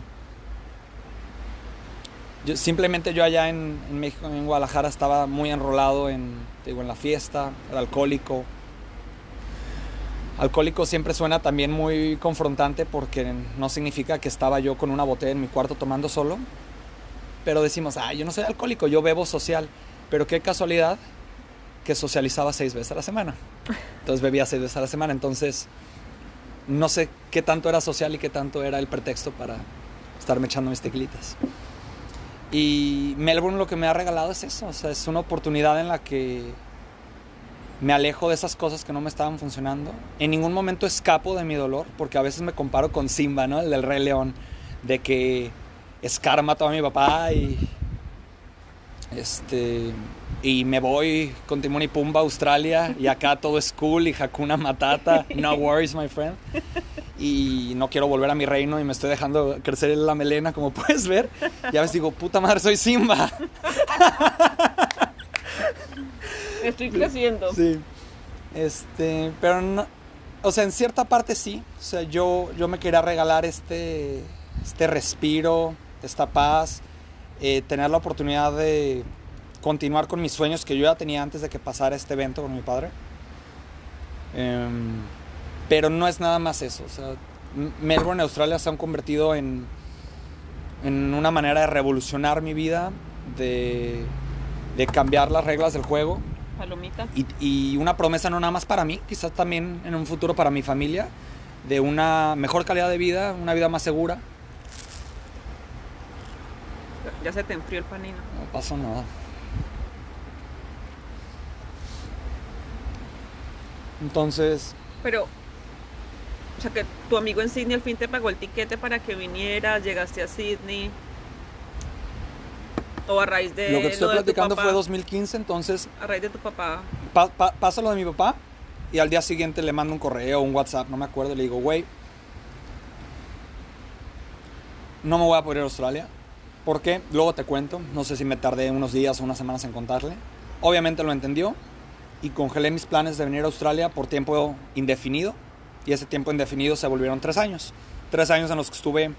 simplemente yo allá en, México, en Guadalajara, estaba muy enrolado en, digo, en la fiesta, era alcohólico. Alcohólico siempre suena también muy confrontante porque no significa que estaba yo con una botella en mi cuarto tomando solo. Pero decimos, ah, yo no soy alcohólico, yo bebo social. Pero qué casualidad que socializaba seis veces a la semana. Entonces bebía seis veces a la semana. Entonces no sé qué tanto era social y qué tanto era el pretexto para estarme echando mis tequilitas. Y Melbourne lo que me ha regalado es eso, o sea, es una oportunidad en la que me alejo de esas cosas que no me estaban funcionando. En ningún momento escapo de mi dolor, porque a veces me comparo con Simba, ¿no? El del Rey León, de que Scar mató a mi papá y este y me voy con Timón y Pumba a Australia y acá todo es cool y Hakuna Matata, no worries my friend. Y no quiero volver a mi reino y me estoy dejando crecer la melena como puedes ver. Y a veces digo, puta madre, soy Simba. Estoy creciendo. Sí. Este, pero no, o sea, en cierta parte sí. O sea, yo, yo me quería regalar este, este respiro, esta paz, eh, tener la oportunidad de continuar con mis sueños que yo ya tenía antes de que pasara este evento con mi padre. Em, pero no es nada más eso. O sea, Melbourne y Australia se han convertido en, en una manera de revolucionar mi vida, de, de cambiar las reglas del juego Palomita. y, y una promesa no nada más para mí, quizás también en un futuro para mi familia, de una mejor calidad de vida, una vida más segura. Ya se te enfrió el panino. No pasó nada. Entonces, Pero, o sea, que tu amigo en Sydney al fin te pagó el tiquete para que vinieras, llegaste a Sydney. O a raíz de. lo que te estoy platicando papá, fue 2015, entonces A raíz de tu papá. pa- pa- pasa lo de mi papá y al día siguiente le mando un correo, un WhatsApp, no me acuerdo, y le digo, güey, no me voy a poder ir a Australia. ¿Por qué? Luego te cuento, no sé si me tardé unos días o unas semanas en contarle. Obviamente lo entendió y congelé mis planes de venir a Australia por tiempo indefinido y ese tiempo indefinido se volvieron tres años. Tres años en los que estuve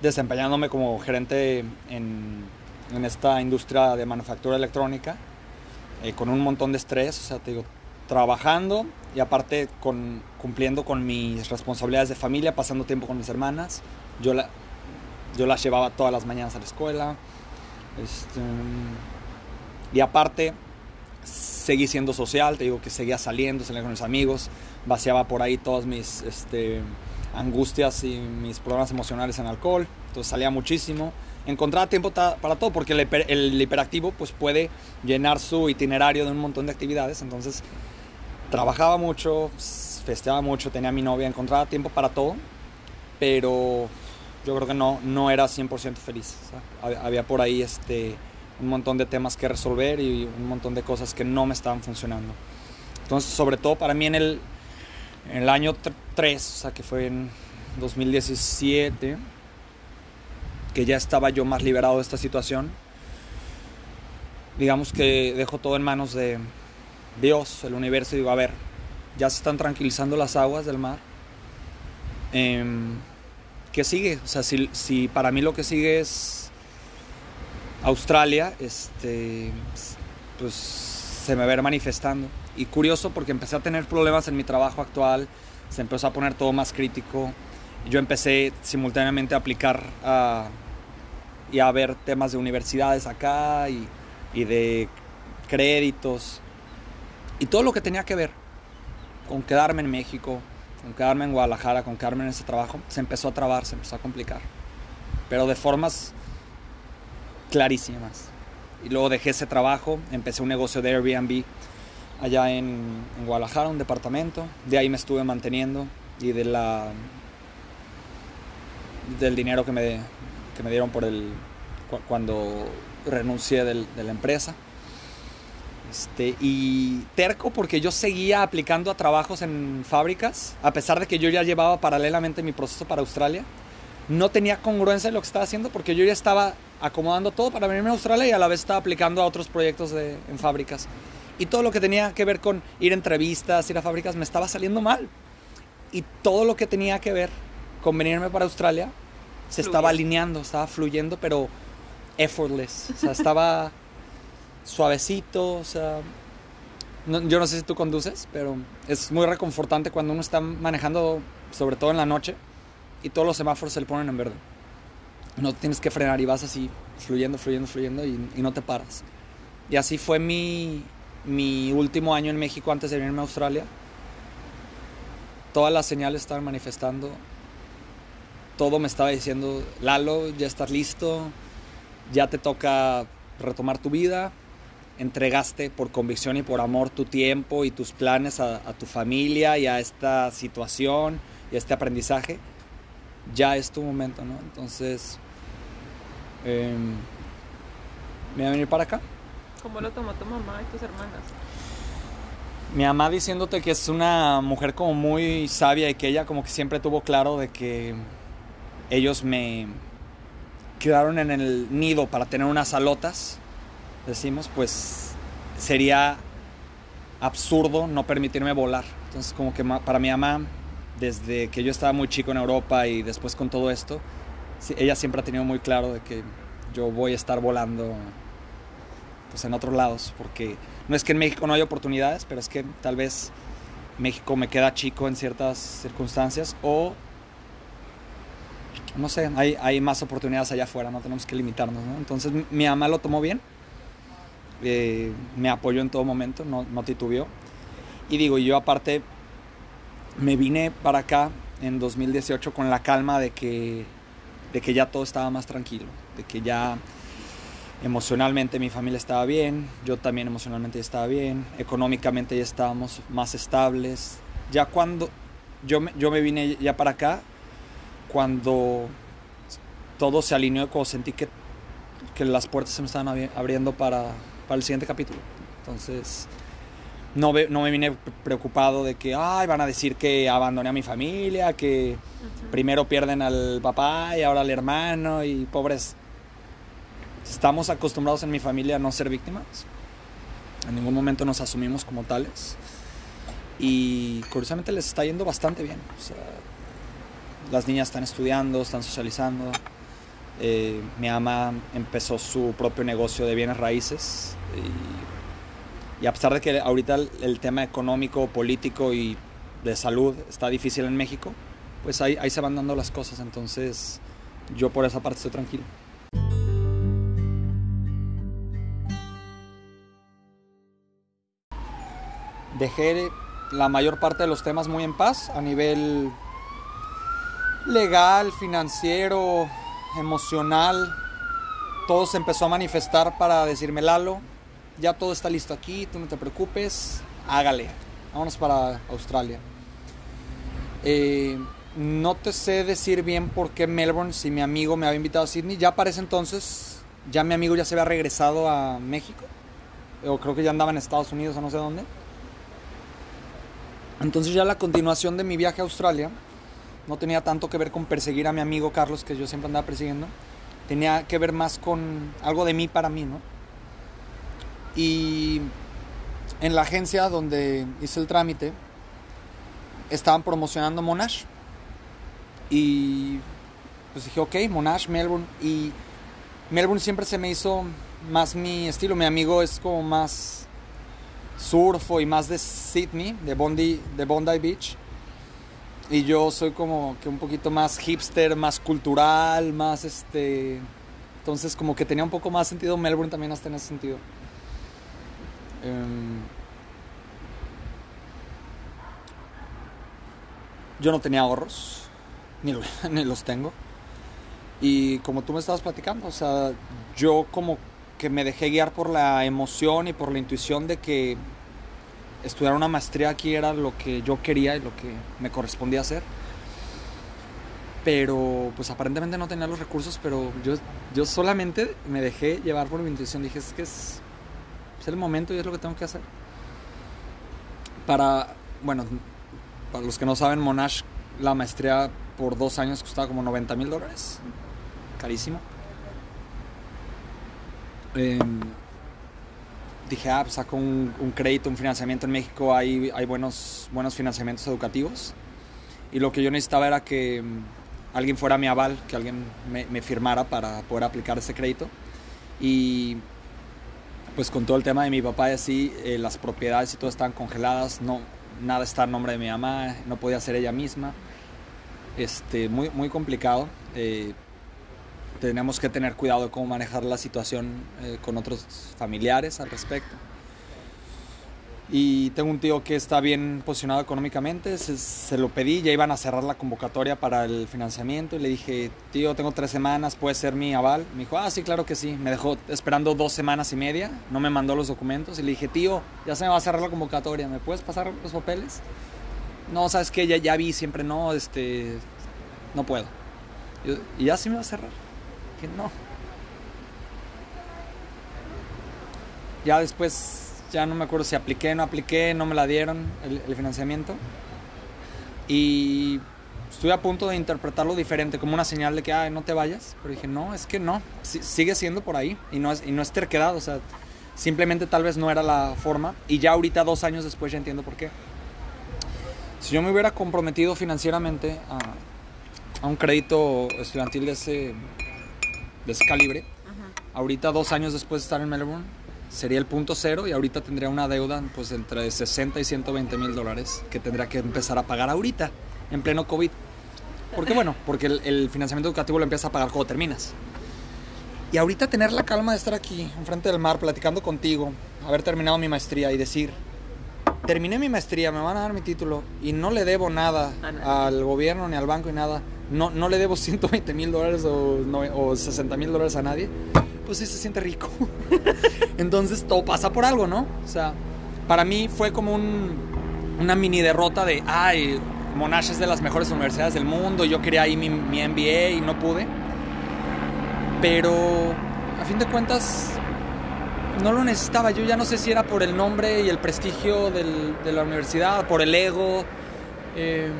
desempeñándome como gerente en, en esta industria de manufactura electrónica eh, con un montón de estrés, o sea, te digo, trabajando y aparte con, cumpliendo con mis responsabilidades de familia, pasando tiempo con mis hermanas. Yo, la, yo las llevaba todas las mañanas a la escuela. Este, y aparte, seguí siendo social, te digo que seguía saliendo, salía con mis amigos, vaciaba por ahí todas mis este, angustias y mis problemas emocionales en alcohol, entonces salía muchísimo. Encontraba tiempo para todo, porque el, hiper- hiperactivo pues, puede llenar su itinerario de un montón de actividades, entonces trabajaba mucho, festeaba mucho, tenía a mi novia, encontraba tiempo para todo, pero yo creo que no, no era 100% feliz. había por ahí este, un montón de temas que resolver y un montón de cosas que no me estaban funcionando. Entonces, sobre todo para mí en el, en el año 3, o sea, que fue en 2017, que ya estaba yo más liberado de esta situación, digamos que dejo todo en manos de Dios, el universo, y digo, a ver, ya se están tranquilizando las aguas del mar. Em, ¿Qué sigue? O sea, si, si para mí lo que sigue es Australia, este, pues se me ver manifestando. Y curioso porque empecé a tener problemas en mi trabajo actual, se empezó a poner todo más crítico. Yo empecé simultáneamente a aplicar a, y a ver temas de universidades acá y, y de créditos y todo lo que tenía que ver con quedarme en México, con quedarme en Guadalajara, con quedarme en ese trabajo, se empezó a trabar, se empezó a complicar. Pero de formas clarísimas. Y luego dejé ese trabajo, empecé un negocio de Airbnb allá en, Guadalajara, un departamento. De ahí me estuve manteniendo y de la del dinero que me, que me dieron por el, cu- cuando renuncié de la empresa. Este, y terco porque yo seguía aplicando a trabajos en fábricas, a pesar de que yo ya llevaba paralelamente mi proceso para Australia. No tenía congruencia en lo que estaba haciendo porque yo ya estaba acomodando todo para venirme a Australia y a la vez estaba aplicando a otros proyectos de- en fábricas. Y todo lo que tenía que ver con ir a entrevistas, ir a fábricas, me estaba saliendo mal. Y todo lo que tenía que ver con venirme para Australia se Fluye. estaba alineando, estaba fluyendo, pero effortless. O sea, estaba suavecito, o sea... no- yo no sé si tú conduces, pero es muy reconfortante cuando uno está manejando, sobre todo en la noche, y todos los semáforos se le ponen en verde. No tienes que frenar y vas así, fluyendo, fluyendo, fluyendo, y, y no te paras. Y así fue mi, mi último año en México antes de venirme a Australia. Todas las señales estaban manifestando. Todo me estaba diciendo, Lalo, ya estás listo, ya te toca retomar tu vida. Entregaste por convicción y por amor tu tiempo y tus planes a, a tu familia y a esta situación y a este aprendizaje. Ya es tu momento, ¿no? Entonces, em, me voy a venir para acá. ¿Cómo lo tomó tu mamá y tus hermanas? Mi mamá diciéndote que es una mujer como muy sabia y que ella como que siempre tuvo claro de que ellos me quedaron en el nido para tener unas alotas, decimos, pues sería absurdo no permitirme volar. Entonces como que para mi mamá, desde que yo estaba muy chico en Europa y después con todo esto, ella siempre ha tenido muy claro de que yo voy a estar volando pues en otros lados, porque no es que en México no haya oportunidades, pero es que tal vez México me queda chico en ciertas circunstancias o no sé, hay, hay más oportunidades allá afuera, no tenemos que limitarnos, ¿no? Entonces mi mamá lo tomó bien, eh, me apoyó en todo momento, no, no titubeó. Y digo, yo aparte me vine para acá en 2018 con la calma de que, de que ya todo estaba más tranquilo, de que ya emocionalmente mi familia estaba bien, yo también emocionalmente estaba bien, económicamente ya estábamos más estables. Ya cuando yo yo me vine ya para acá, cuando todo se alineó, cuando sentí que, que las puertas se me estaban abri- abriendo para, para el siguiente capítulo. Entonces, no, no me vine preocupado de que, ay, van a decir que abandoné a mi familia, que primero pierden al papá y ahora al hermano y pobres. Estamos acostumbrados en mi familia a no ser víctimas. En ningún momento nos asumimos como tales. Y curiosamente les está yendo bastante bien. O sea, las niñas están estudiando, están socializando. Eh, mi ama empezó su propio negocio de bienes raíces. Y, y a pesar de que ahorita el, tema económico, político y de salud está difícil en México, pues ahí, ahí se van dando las cosas. Entonces yo por esa parte estoy tranquilo. Dejé la mayor parte de los temas muy en paz a nivel legal, financiero, emocional. Todo se empezó a manifestar para decirme, Lalo, ya todo está listo aquí, tú no te preocupes, hágale. Vámonos para Australia. Eh, no te sé decir bien por qué Melbourne, si mi amigo me había invitado a Sydney. Ya para entonces, ya mi amigo ya se había regresado a México. O creo que ya andaba en Estados Unidos o no sé dónde. Entonces ya la continuación de mi viaje a Australia no tenía tanto que ver con perseguir a mi amigo Carlos, que yo siempre andaba persiguiendo. Tenía que ver más con algo de mí para mí, ¿no? Y en la agencia donde hice el trámite, estaban promocionando Monash. Y pues dije, ok, Monash, Melbourne. Y Melbourne siempre se me hizo más mi estilo. Mi amigo es como más surfo y más de Sydney, de Bondi, de Bondi Beach. Y yo soy como que un poquito más hipster, más cultural, más este... Entonces como que tenía un poco más sentido Melbourne también hasta en ese sentido. Em, yo no tenía ahorros, ni, lo- ni los tengo. Y como tú me estabas platicando, o sea, yo como que me dejé guiar por la emoción y por la intuición de que estudiar una maestría aquí era lo que yo quería y lo que me correspondía hacer. Pero pues aparentemente no tenía los recursos, pero yo, yo solamente me dejé llevar por mi intuición. Dije, es que es, el momento y es lo que tengo que hacer. Para, bueno, para los que no saben, Monash, la maestría por dos años costaba como 90 mil dólares. Carísimo. Em, dije, ah, pues saco un, un crédito, un financiamiento en México, hay, hay buenos, buenos financiamientos educativos. Y lo que yo necesitaba era que mm, alguien fuera mi aval, que alguien me, me firmara para poder aplicar ese crédito. Y pues con todo el tema de mi papá y así, eh, las propiedades y todo estaban congeladas, no, nada está en nombre de mi mamá, no podía ser ella misma. Este, muy, muy complicado. Eh, tenemos que tener cuidado de cómo manejar la situación eh, con otros familiares al respecto. Y tengo un tío que está bien posicionado económicamente, se, se, lo pedí, ya iban a cerrar la convocatoria para el financiamiento y le dije, tío, tengo tres semanas, ¿puede ser mi aval? Me dijo, ah, sí, claro que sí. Me dejó esperando dos semanas y media, no me mandó los documentos y le dije, tío, ya se me va a cerrar la convocatoria, ¿me puedes pasar los papeles? No, sabes que ya, ya vi, siempre no, este, no puedo. Y, ya sí me va a cerrar. Que no. Ya después, ya no me acuerdo si apliqué, no apliqué, no me la dieron el, el financiamiento. Y estuve a punto de interpretarlo diferente, como una señal de que, ay, no te vayas. Pero dije, no, es que no, sigue siendo por ahí. Y no, es, y no es terquedad, o sea, simplemente tal vez no era la forma. Y ya ahorita, dos años después, ya entiendo por qué. Si yo me hubiera comprometido financieramente a, a un crédito estudiantil de ese, de ese calibre, ahorita dos años después de estar en Melbourne, sería el punto cero y ahorita tendría una deuda pues entre 60 y 120 mil dólares que tendría que empezar a pagar ahorita, en pleno COVID. ¿Por qué? Bueno, porque el, el financiamiento educativo lo empiezas a pagar cuando terminas. Y ahorita tener la calma de estar aquí, enfrente del mar, platicando contigo, haber terminado mi maestría y decir, terminé mi maestría, me van a dar mi título y no le debo nada al gobierno ni al banco y nada, no, no le debo 120 mil dólares o, no, o 60 mil dólares a nadie, pues sí se siente rico. Entonces todo pasa por algo, ¿no? O sea, para mí fue como un, una mini derrota de, ay, Monash es de las mejores universidades del mundo, yo quería ahí mi, MBA y no pude. Pero a fin de cuentas no lo necesitaba. Yo ya no sé si era por el nombre y el prestigio de la universidad, por el ego. Eh,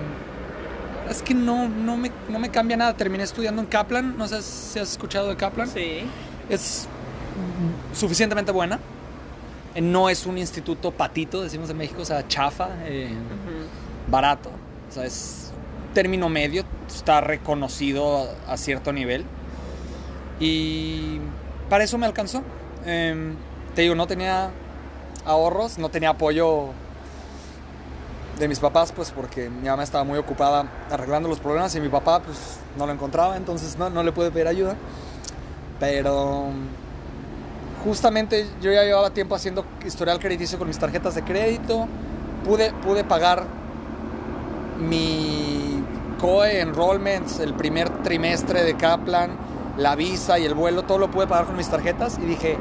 es que no, no, me, no me cambia nada. Terminé estudiando en Kaplan. No sé si has escuchado de Kaplan. Sí. Es suficientemente buena. Eh, No es un instituto patito, decimos en México, o sea, chafa, eh, barato. O sea, es término medio, está reconocido a, a cierto nivel. Y para eso me alcanzó. Eh, te digo, no tenía ahorros, no tenía apoyo de mis papás, pues porque mi mamá estaba muy ocupada arreglando los problemas y mi papá pues no lo encontraba, entonces no, no le pude pedir ayuda. Pero justamente yo ya llevaba tiempo haciendo historial crediticio con mis tarjetas de crédito, pude, pude pagar mi COE enrollments el primer trimestre de Kaplan, la visa y el vuelo, todo lo pude pagar con mis tarjetas y dije,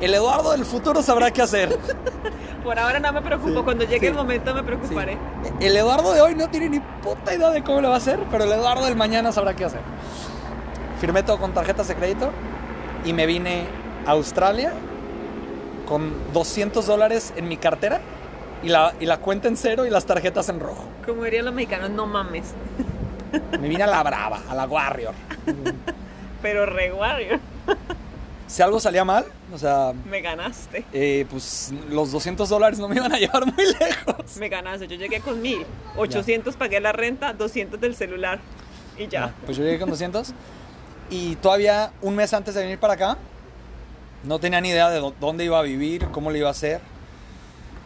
el Eduardo del futuro sabrá qué hacer. Por ahora no me preocupo, Sí, cuando llegue sí. el momento me Sí. preocuparé. El Eduardo de hoy no tiene ni puta idea de cómo lo va a hacer, pero el Eduardo del mañana sabrá qué hacer. Firmé todo con tarjetas de crédito y me vine a Australia con 200 dólares en mi cartera y la, y la cuenta en cero y las tarjetas en rojo. Como dirían los mexicanos, no mames. Me vine a la brava, a la warrior. Pero re Warrior, Si algo salía mal, o sea, me ganaste. eh, pues los 200 dólares no me iban a llevar muy lejos. Me ganaste. Yo llegué con mil. 800 pagué la renta, 200 del celular. Y ya. Pues yo llegué con 200 y todavía un mes antes de venir para acá no tenía ni idea de dó- dónde iba a vivir, cómo lo iba a hacer.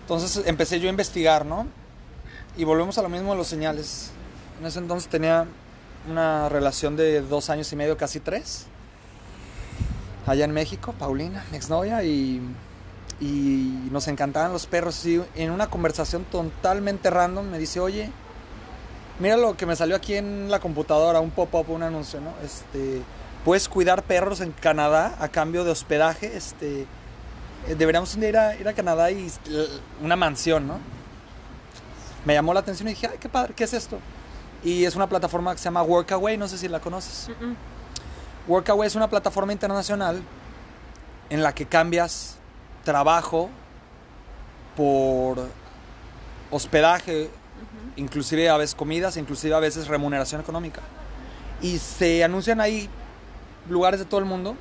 Entonces empecé yo a investigar, ¿no? Y volvemos a lo mismo de los señales. En ese entonces tenía una relación de dos años y medio, casi tres. Allá en México, Paulina, mi exnovia, y, y nos encantaban los perros. Y en una conversación totalmente random me dice, oye, Mira lo que me salió aquí en la computadora, un pop-up, un anuncio, ¿no? Este, puedes cuidar perros en Canadá a cambio de hospedaje, este, eh, deberíamos ir a, ir a Canadá y una mansión, ¿no? Me llamó la atención y dije, ay, qué padre, ¿qué es esto? Y es una plataforma que se llama Workaway, no sé si la conoces. Workaway es una plataforma internacional en la que cambias trabajo por hospedaje, inclusive a veces comidas, inclusive a veces remuneración económica. Y se anuncian ahí lugares de todo el mundo.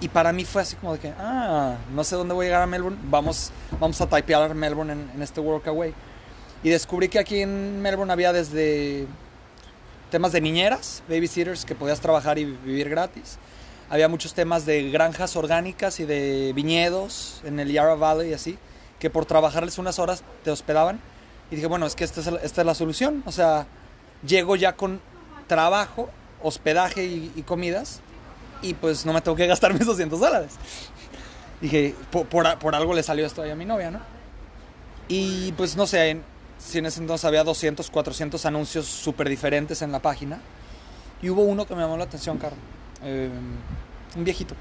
Y para mí fue así como de que, ah, no sé dónde voy a llegar a Melbourne, vamos, vamos a typear Melbourne en, en este Workaway. Y descubrí que aquí en Melbourne había desde temas de niñeras, babysitters, que podías trabajar y vivir gratis. Había muchos temas de granjas orgánicas y de viñedos en el Yarra Valley y así, que por trabajarles unas horas te hospedaban. Y dije, bueno, es que esta es, esta es la solución. O sea, llego ya con trabajo, hospedaje y, y comidas y pues no me tengo que gastar mis 200 dólares. Dije, por, por, por, algo le salió esto ahí a mi novia, ¿no? Y pues no sé, si en ese entonces había 200, 400 anuncios súper diferentes en la página. Y hubo uno que me llamó la atención, Carlos. Eh, un viejito.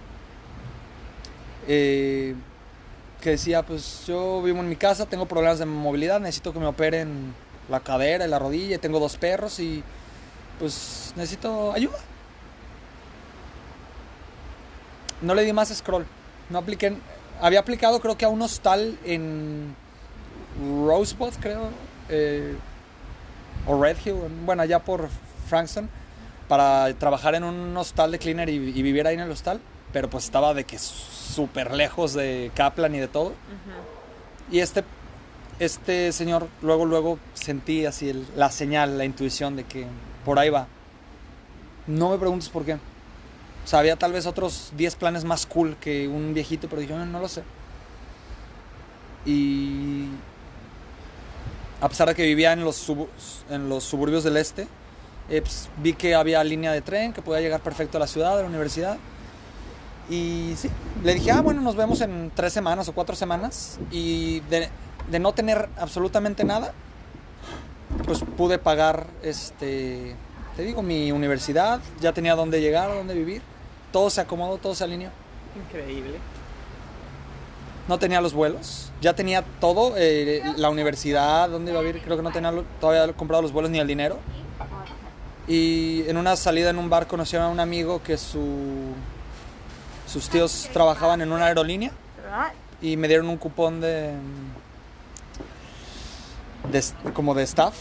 Eh, que decía, pues yo vivo en mi casa, tengo problemas de movilidad, necesito que me operen la cadera y la rodilla, tengo dos perros y pues necesito ayuda. No le di más scroll. No apliqué. Había aplicado creo que a un hostal en Rosebud, creo. Eh, o Red Hill, bueno, allá por Frankston, para trabajar en un hostal de cleaner y, y vivir ahí en el hostal. Pero pues estaba de que súper lejos de Kaplan y de todo. Uh -huh. Y este, este señor, luego, luego sentí así el, la señal, la intuición de que por ahí va. No me preguntes por qué. O sea, había tal vez otros 10 planes más cool que un viejito, pero dije, no, no lo sé. Y a pesar de que vivía en los, sub en los suburbios del este, eh, pues, vi que había línea de tren que podía llegar perfecto a la ciudad, a la universidad. Y sí, le dije, ah, bueno, nos vemos en tres semanas o cuatro semanas. Y de, de no tener absolutamente nada, pues pude pagar, este, te digo, mi universidad, ya tenía dónde llegar, dónde vivir. Todo se acomodó, todo se alineó. Increíble. No tenía los vuelos, ya tenía todo, eh, la universidad, dónde iba a vivir, creo que no tenía todavía comprado los vuelos ni el dinero. Y en una salida en un bar conocí a un amigo que su, sus tíos trabajaban en una aerolínea y me dieron un cupón de, de como de staff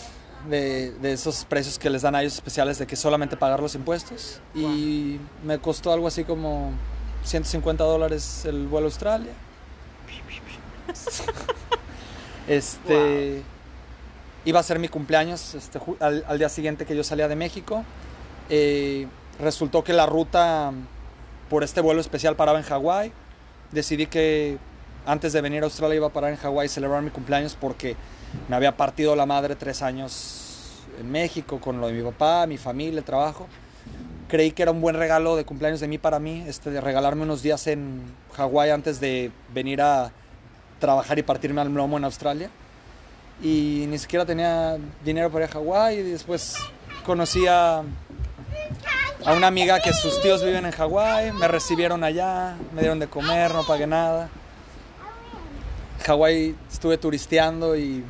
de, de, esos precios que les dan a ellos especiales de que solamente pagar los impuestos y me costó algo así como 150 dólares el vuelo a Australia. este wow. iba a ser mi cumpleaños este, al, al, día siguiente que yo salía de México. Eh, resultó que la ruta por este vuelo especial paraba en Hawái. Decidí que antes de venir a Australia iba a parar en Hawái y celebrar mi cumpleaños porque me había partido la madre tres años en México con lo de mi papá, mi familia, el trabajo. Creí que era un buen regalo de cumpleaños de mí para mí, este, de regalarme unos días en Hawái antes de venir a trabajar y partirme al lomo en Australia. Y ni siquiera tenía dinero para ir a Hawái. Y después conocí a, a una amiga que sus tíos viven en Hawái, me recibieron allá, me dieron de comer, no pagué nada. Hawái estuve turisteando y...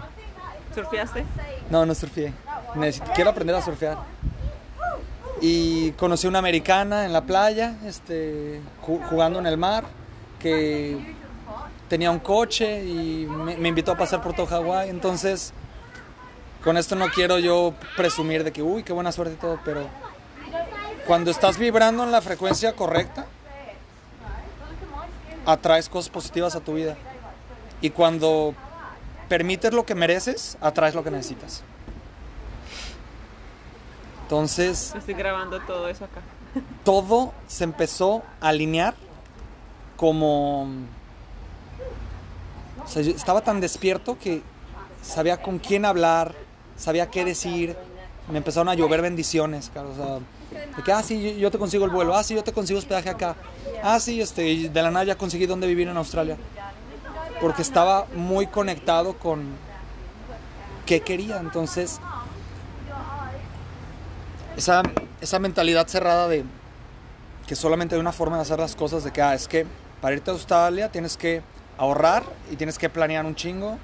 ¿Surfeaste? No, no surfeé. Necesito, quiero aprender a surfear. Y conocí una americana en la playa, este, jugando en el mar, que tenía un coche y me, me invitó a pasar por todo Hawái. Entonces, con esto no quiero yo presumir de que, uy, qué buena suerte y todo, pero cuando estás vibrando en la frecuencia correcta, atraes cosas positivas a tu vida. Y cuando permites lo que mereces, atraes lo que necesitas. Entonces... Estoy grabando todo eso acá. Todo se empezó a alinear como... Estaba tan despierto que sabía con quién hablar, sabía qué decir. Me empezaron a llover bendiciones, claro, o sea, de que, ah, sí, yo te consigo el vuelo, ah, sí, yo te consigo hospedaje acá, ah, sí, este, de la nada ya conseguí dónde vivir en Australia porque estaba muy conectado con qué quería. Entonces, esa, esa mentalidad cerrada de que solamente hay una forma de hacer las cosas, de que ah, es que para irte a Australia tienes que ahorrar y tienes que planear un chingo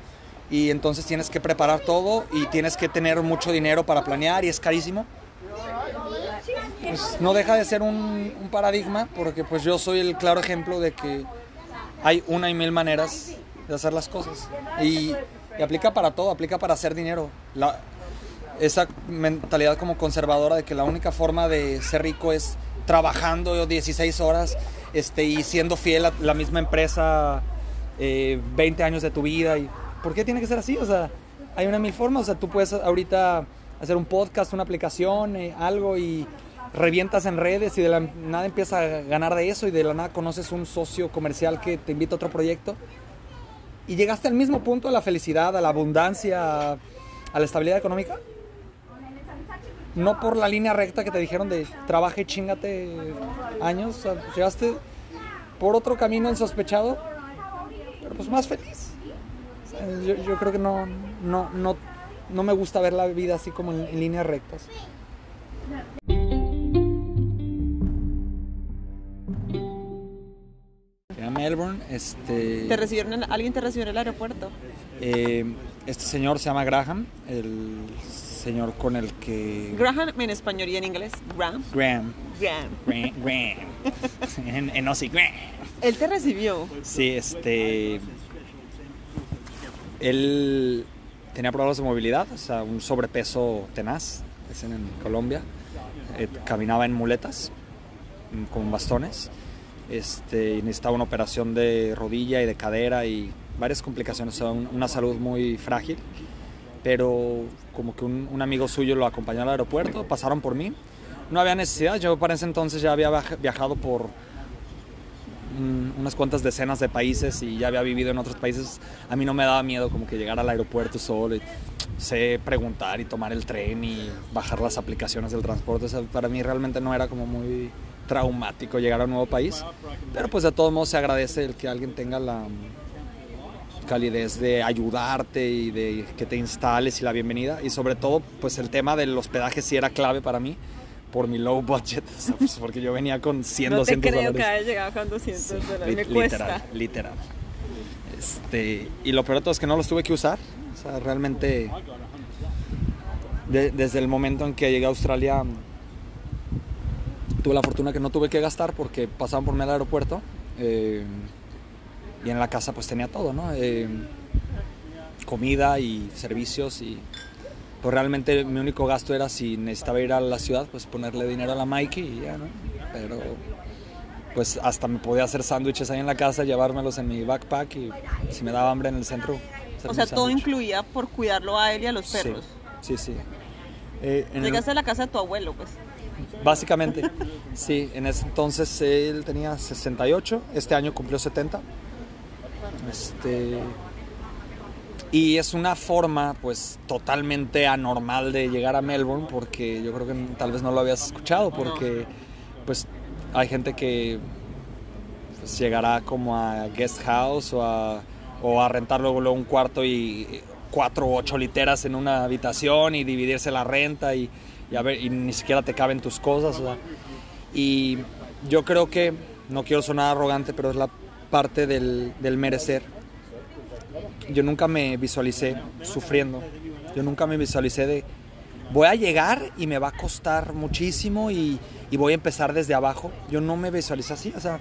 y entonces tienes que preparar todo y tienes que tener mucho dinero para planear y es carísimo. Pues no deja de ser un, paradigma porque pues yo soy el claro ejemplo de que hay una y mil maneras de hacer las cosas y, aplica para todo, aplica para hacer dinero. Esa mentalidad como conservadora de que la única forma de ser rico es trabajando 16 horas este, y siendo fiel a la misma empresa eh, 20 años de tu vida. Y, ¿Por qué tiene que ser así? O sea, hay una mil formas. O sea, tú puedes ahorita hacer un podcast, una aplicación, eh, algo y revientas en redes y de la nada empiezas a ganar de eso y de la nada conoces un socio comercial que te invita a otro proyecto y llegaste al mismo punto a la felicidad, a la abundancia, a, a la estabilidad económica. No por la línea recta que te dijeron de trabaja y chingate años. o sea, llegaste por otro camino insospechado, pero pues más feliz. Yo, yo creo que no, no, no, no me gusta ver la vida así como en, en líneas rectas. A Melbourne, este. ¿Te recibieron en- ¿Alguien te recibió en el aeropuerto? Eh, este señor se llama Graham, el señor con el que... Graham en español y en inglés. Graham. Graham. Graham. Graham. Graham. en, en Aussie, Graham. Él te recibió. Sí, este... Él tenía problemas de movilidad, o sea, un sobrepeso tenaz, es en, Colombia. Eh, caminaba en muletas, mm, con bastones. Este, necesitaba una operación de rodilla y de cadera y varias complicaciones, o sea, un- una salud muy frágil. Pero como que un, un amigo suyo lo acompañó al aeropuerto, pasaron por mí. No había necesidad, yo para ese entonces ya había viaja- viajado por unas cuantas decenas de países y ya había vivido en otros países. A mí no me daba miedo como que llegar al aeropuerto solo y sé preguntar y tomar el tren y bajar las aplicaciones del transporte. O sea, para mí realmente no era como muy traumático llegar a un nuevo país. Pero pues de todos modos se agradece el que alguien tenga la calidez de ayudarte y de que te instales y la bienvenida. Y sobre todo pues el tema del hospedaje sí era clave para mí por mi low budget, o sea, pues, porque yo venía con 100, no te 200 creo dólares. que haya llegado con 200 dólares. Li- Me literal, cuesta. literal. Este, y lo peor de todo es que no los tuve que usar. O sea, realmente, de- desde el momento en que llegué a Australia, tuve la fortuna que no tuve que gastar porque pasaban por mí al aeropuerto. eh, y en la casa pues tenía todo, ¿no? Eh, comida y servicios y pues realmente mi único gasto era si necesitaba ir a la ciudad, pues ponerle dinero a la Mikey y ya, ¿no? Pero pues hasta me podía hacer sándwiches ahí en la casa, llevármelos en mi backpack y si me daba hambre en el centro. O sea, todo incluía por cuidarlo a él y a los perros. Sí, sí. Eh, el- Llegaste a la casa de tu abuelo, pues. Básicamente, sí. En ese entonces él tenía 68, este año cumplió 70. Este, y es una forma, pues, totalmente anormal de llegar a Melbourne, porque yo creo que tal vez no lo habías escuchado, porque, pues, hay gente que pues, llegará como a guest house o a, o a rentar luego, un cuarto y cuatro o ocho literas en una habitación y dividirse la renta y, y ni siquiera te caben tus cosas. y yo creo que, no quiero sonar arrogante, pero es la parte del, del merecer. Yo nunca me visualicé sufriendo. Yo nunca me visualicé de voy a llegar y me va a costar muchísimo y, y voy a empezar desde abajo. Yo no me visualicé así, o sea,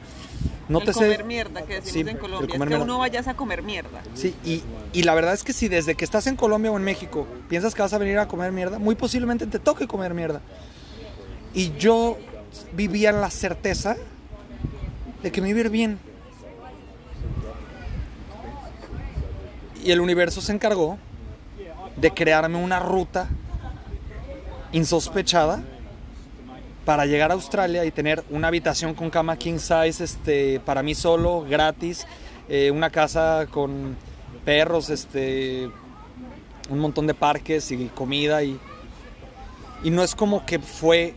no el te sé. comer mierda que decimos Sí, en Colombia. Es que mierda. uno vayas a comer mierda. Sí, y, y la verdad es que si desde que estás en Colombia o en México piensas que vas a venir a comer mierda, muy posiblemente te toque comer mierda. Y yo vivía en la certeza de que me iba a ir bien. Y el universo se encargó de crearme una ruta insospechada para llegar a Australia y tener una habitación con cama king size este, para mí solo, gratis, eh, una casa con perros, este, un montón de parques y comida y, y no es como que fue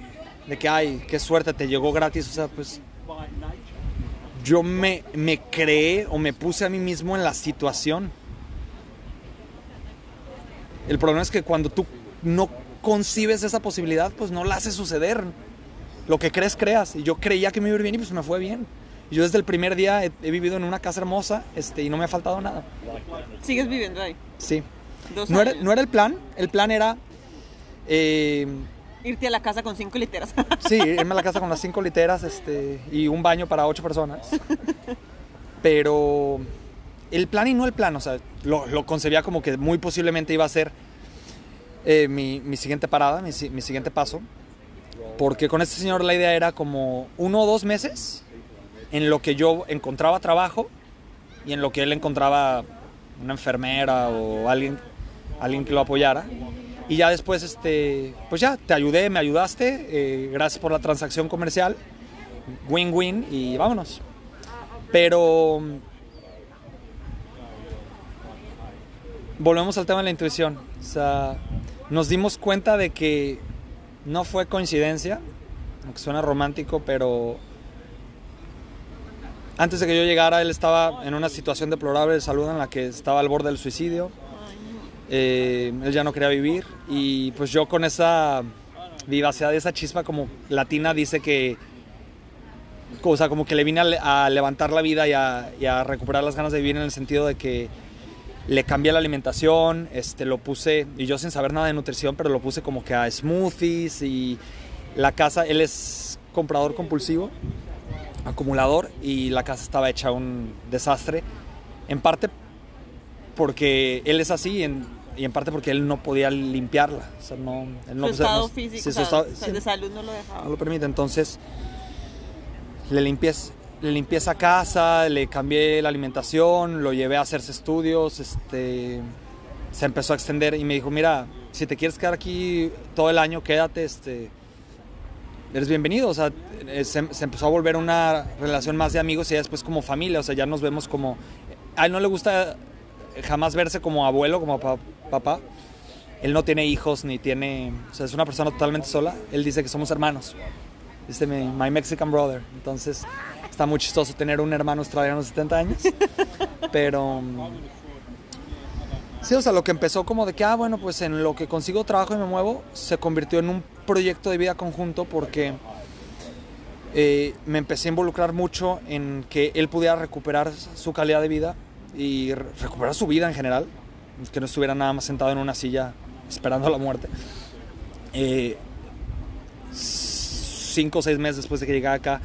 de que, ay, qué suerte, te llegó gratis, o sea, pues yo me, me creé o me puse a mí mismo en la situación. El problema es que cuando tú no concibes esa posibilidad, pues no la haces suceder. Lo que crees, creas. Y yo creía que me iba a ir bien y pues me fue bien. Yo desde el primer día he, he vivido en una casa hermosa este, y no me ha faltado nada. ¿Sigues viviendo ahí? Sí. Era, no era el plan, el plan era... eh, Irte a la casa con cinco literas. Sí, irme a la casa con las cinco literas este, y un baño para ocho personas. Pero el plan y no el plan, o sea, lo, concebía como que muy posiblemente iba a ser eh, mi, mi siguiente parada, mi, mi siguiente paso. Porque con este señor la idea era como uno o dos meses en lo que yo encontraba trabajo y en lo que él encontraba una enfermera o alguien, alguien que lo apoyara. Y ya después, este, pues ya, te ayudé, me ayudaste, eh, gracias por la transacción comercial, win-win y vámonos. Pero volvemos al tema de la intuición. O sea, nos dimos cuenta de que no fue coincidencia, aunque suena romántico, pero antes de que yo llegara, él estaba en una situación deplorable de salud en la que estaba al borde del suicidio. Eh, él ya no quería vivir y pues yo con esa vivacidad y esa chispa como latina dice que o sea, como que le vine a, le- a levantar la vida y a recuperar las ganas de vivir en el sentido de que le cambié la alimentación, este, lo puse, y yo sin saber nada de nutrición, pero lo puse como que a smoothies y la casa, él es comprador compulsivo, acumulador, y la casa estaba hecha un desastre, en parte porque él es así y en, y en parte porque él no podía limpiarla. O sea, no, él no, su estado no- físico, sí, o su sea, estado- o sea, sí, de salud no lo dejaba. no lo permite. Entonces, le limpié, le limpié esa casa, le cambié la alimentación, lo llevé a hacerse estudios, este, se empezó a extender y me dijo, mira, si te quieres quedar aquí todo el año, quédate, este, eres bienvenido. O sea, eh, se, se empezó a volver una relación más de amigos y ya después como familia, o sea, ya nos vemos como... A él no le gusta jamás verse como abuelo, como pa- papá. Él no tiene hijos ni tiene... O sea, es una persona totalmente sola. Él dice que somos hermanos. Dice mi my Mexican brother. Entonces está muy chistoso tener un hermano australiano de 70 años. Pero... Sí, o sea, lo que empezó como de que, ah, bueno, pues en lo que consigo trabajo y me muevo, se convirtió en un proyecto de vida conjunto porque eh, me empecé a involucrar mucho en que él pudiera recuperar su calidad de vida y re- recuperar su vida en general, que no estuviera nada más sentado en una silla esperando la muerte. Eh, cinco o seis meses después de que llegara acá,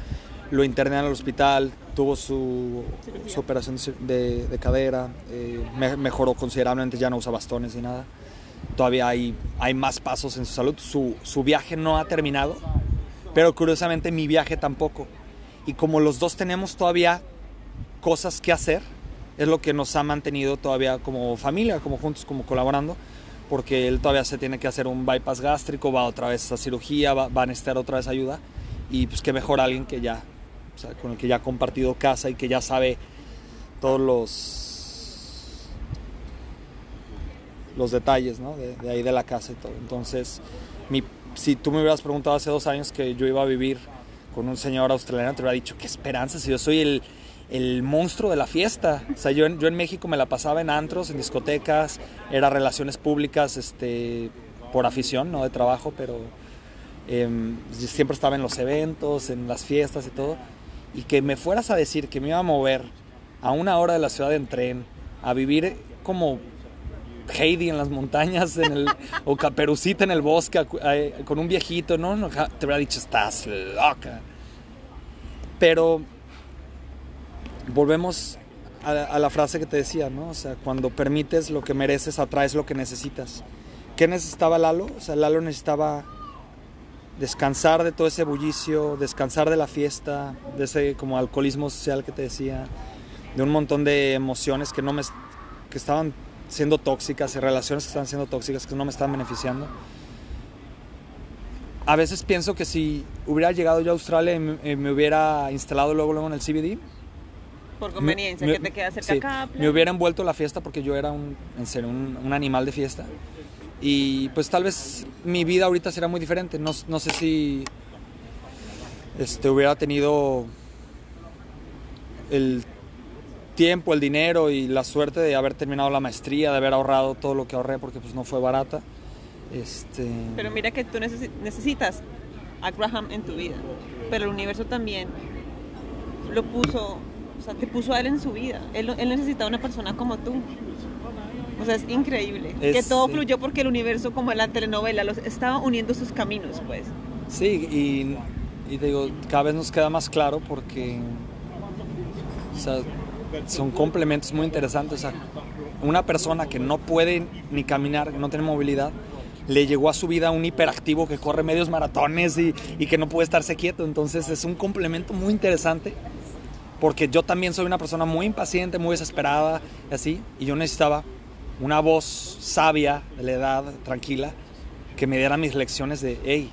lo interné al hospital, tuvo su, su operación de, de- de cadera, eh, me- mejoró considerablemente, ya no usa bastones ni nada. Todavía hay, hay más pasos en su salud. Su, su viaje no ha terminado, pero curiosamente mi viaje tampoco. Y como los dos tenemos todavía cosas que hacer, es lo que nos ha mantenido todavía como familia, como juntos, como colaborando, porque él todavía se tiene que hacer un bypass gástrico, va otra vez a cirugía, va, va a necesitar otra vez ayuda, y pues que mejor alguien que ya, con el que ya ha compartido casa y que ya sabe todos los los detalles ¿no? de, ahí de la casa y todo. Entonces, si tú me hubieras preguntado hace dos años que yo iba a vivir con un señor australiano, te hubiera dicho, qué esperanza, si yo soy el, el monstruo de la fiesta. O sea, yo en, yo en México me la pasaba en antros, en discotecas, era relaciones públicas este, por afición, no de trabajo, pero em, siempre estaba en los eventos, en las fiestas y todo. Y que me fueras a decir que me iba a mover a una hora de la ciudad en tren, a vivir como Heidi en las montañas en el, o Caperucita en el bosque con un viejito, no, no, te hubiera dicho, estás loca. Pero volvemos a, a la frase que te decía, ¿no? O sea, cuando permites lo que mereces, atraes lo que necesitas. ¿Qué necesitaba Lalo? O sea, Lalo necesitaba descansar de todo ese bullicio, descansar de la fiesta, de ese como alcoholismo social que te decía, de un montón de emociones que no me que estaban siendo tóxicas y relaciones que estaban siendo tóxicas que no me estaban beneficiando. A veces pienso que si hubiera llegado yo a Australia y me, hubiera instalado luego, luego en el CBD, Por conveniencia, me- que te queda cerca sí, acá. me hubiera envuelto la fiesta porque yo era un, en serio, un, un animal de fiesta. Y pues tal vez mi vida ahorita será muy diferente. No, no sé si este, hubiera tenido el tiempo, el dinero y la suerte de haber terminado la maestría, de haber ahorrado todo lo que ahorré porque pues no fue barata. Este, Pero mira que tú necesi- necesitas a Graham en tu vida, pero el universo también lo puso, o sea, te puso a él en su vida. Él, él necesitaba una persona como tú. O sea, es increíble. Es- que todo fluyó porque el universo, como en la telenovela, los estaba uniendo sus caminos, pues. Sí, y, y digo, cada vez nos queda más claro porque o sea, son complementos muy interesantes. O sea, una persona que no puede ni caminar, que no tiene movilidad, le llegó a su vida un hiperactivo que corre medios maratones y, y que no puede estarse quieto. Entonces es un complemento muy interesante porque yo también soy una persona muy impaciente, muy desesperada y así, y yo necesitaba una voz sabia de la edad, tranquila, que me diera mis lecciones de, hey,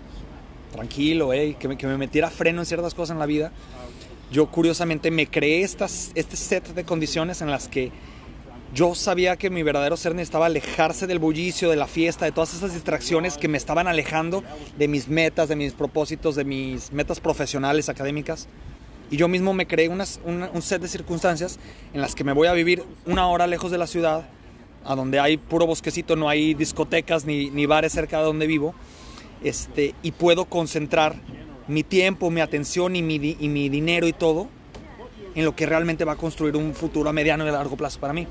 tranquilo, hey, que, me, que me metiera freno en ciertas cosas en la vida. Yo curiosamente me creé estas, este set de condiciones en las que yo sabía que mi verdadero ser necesitaba alejarse del bullicio, de la fiesta, de todas esas distracciones que me estaban alejando de mis metas, de mis propósitos, de mis metas profesionales, académicas. Y yo mismo me creé unas- una- un set de circunstancias en las que me voy a vivir una hora lejos de la ciudad, a donde hay puro bosquecito, no hay discotecas ni, ni bares cerca de donde vivo, este, y puedo concentrar mi tiempo, mi atención y mi, y mi dinero y todo en lo que realmente va a construir un futuro a mediano y a largo plazo para mí.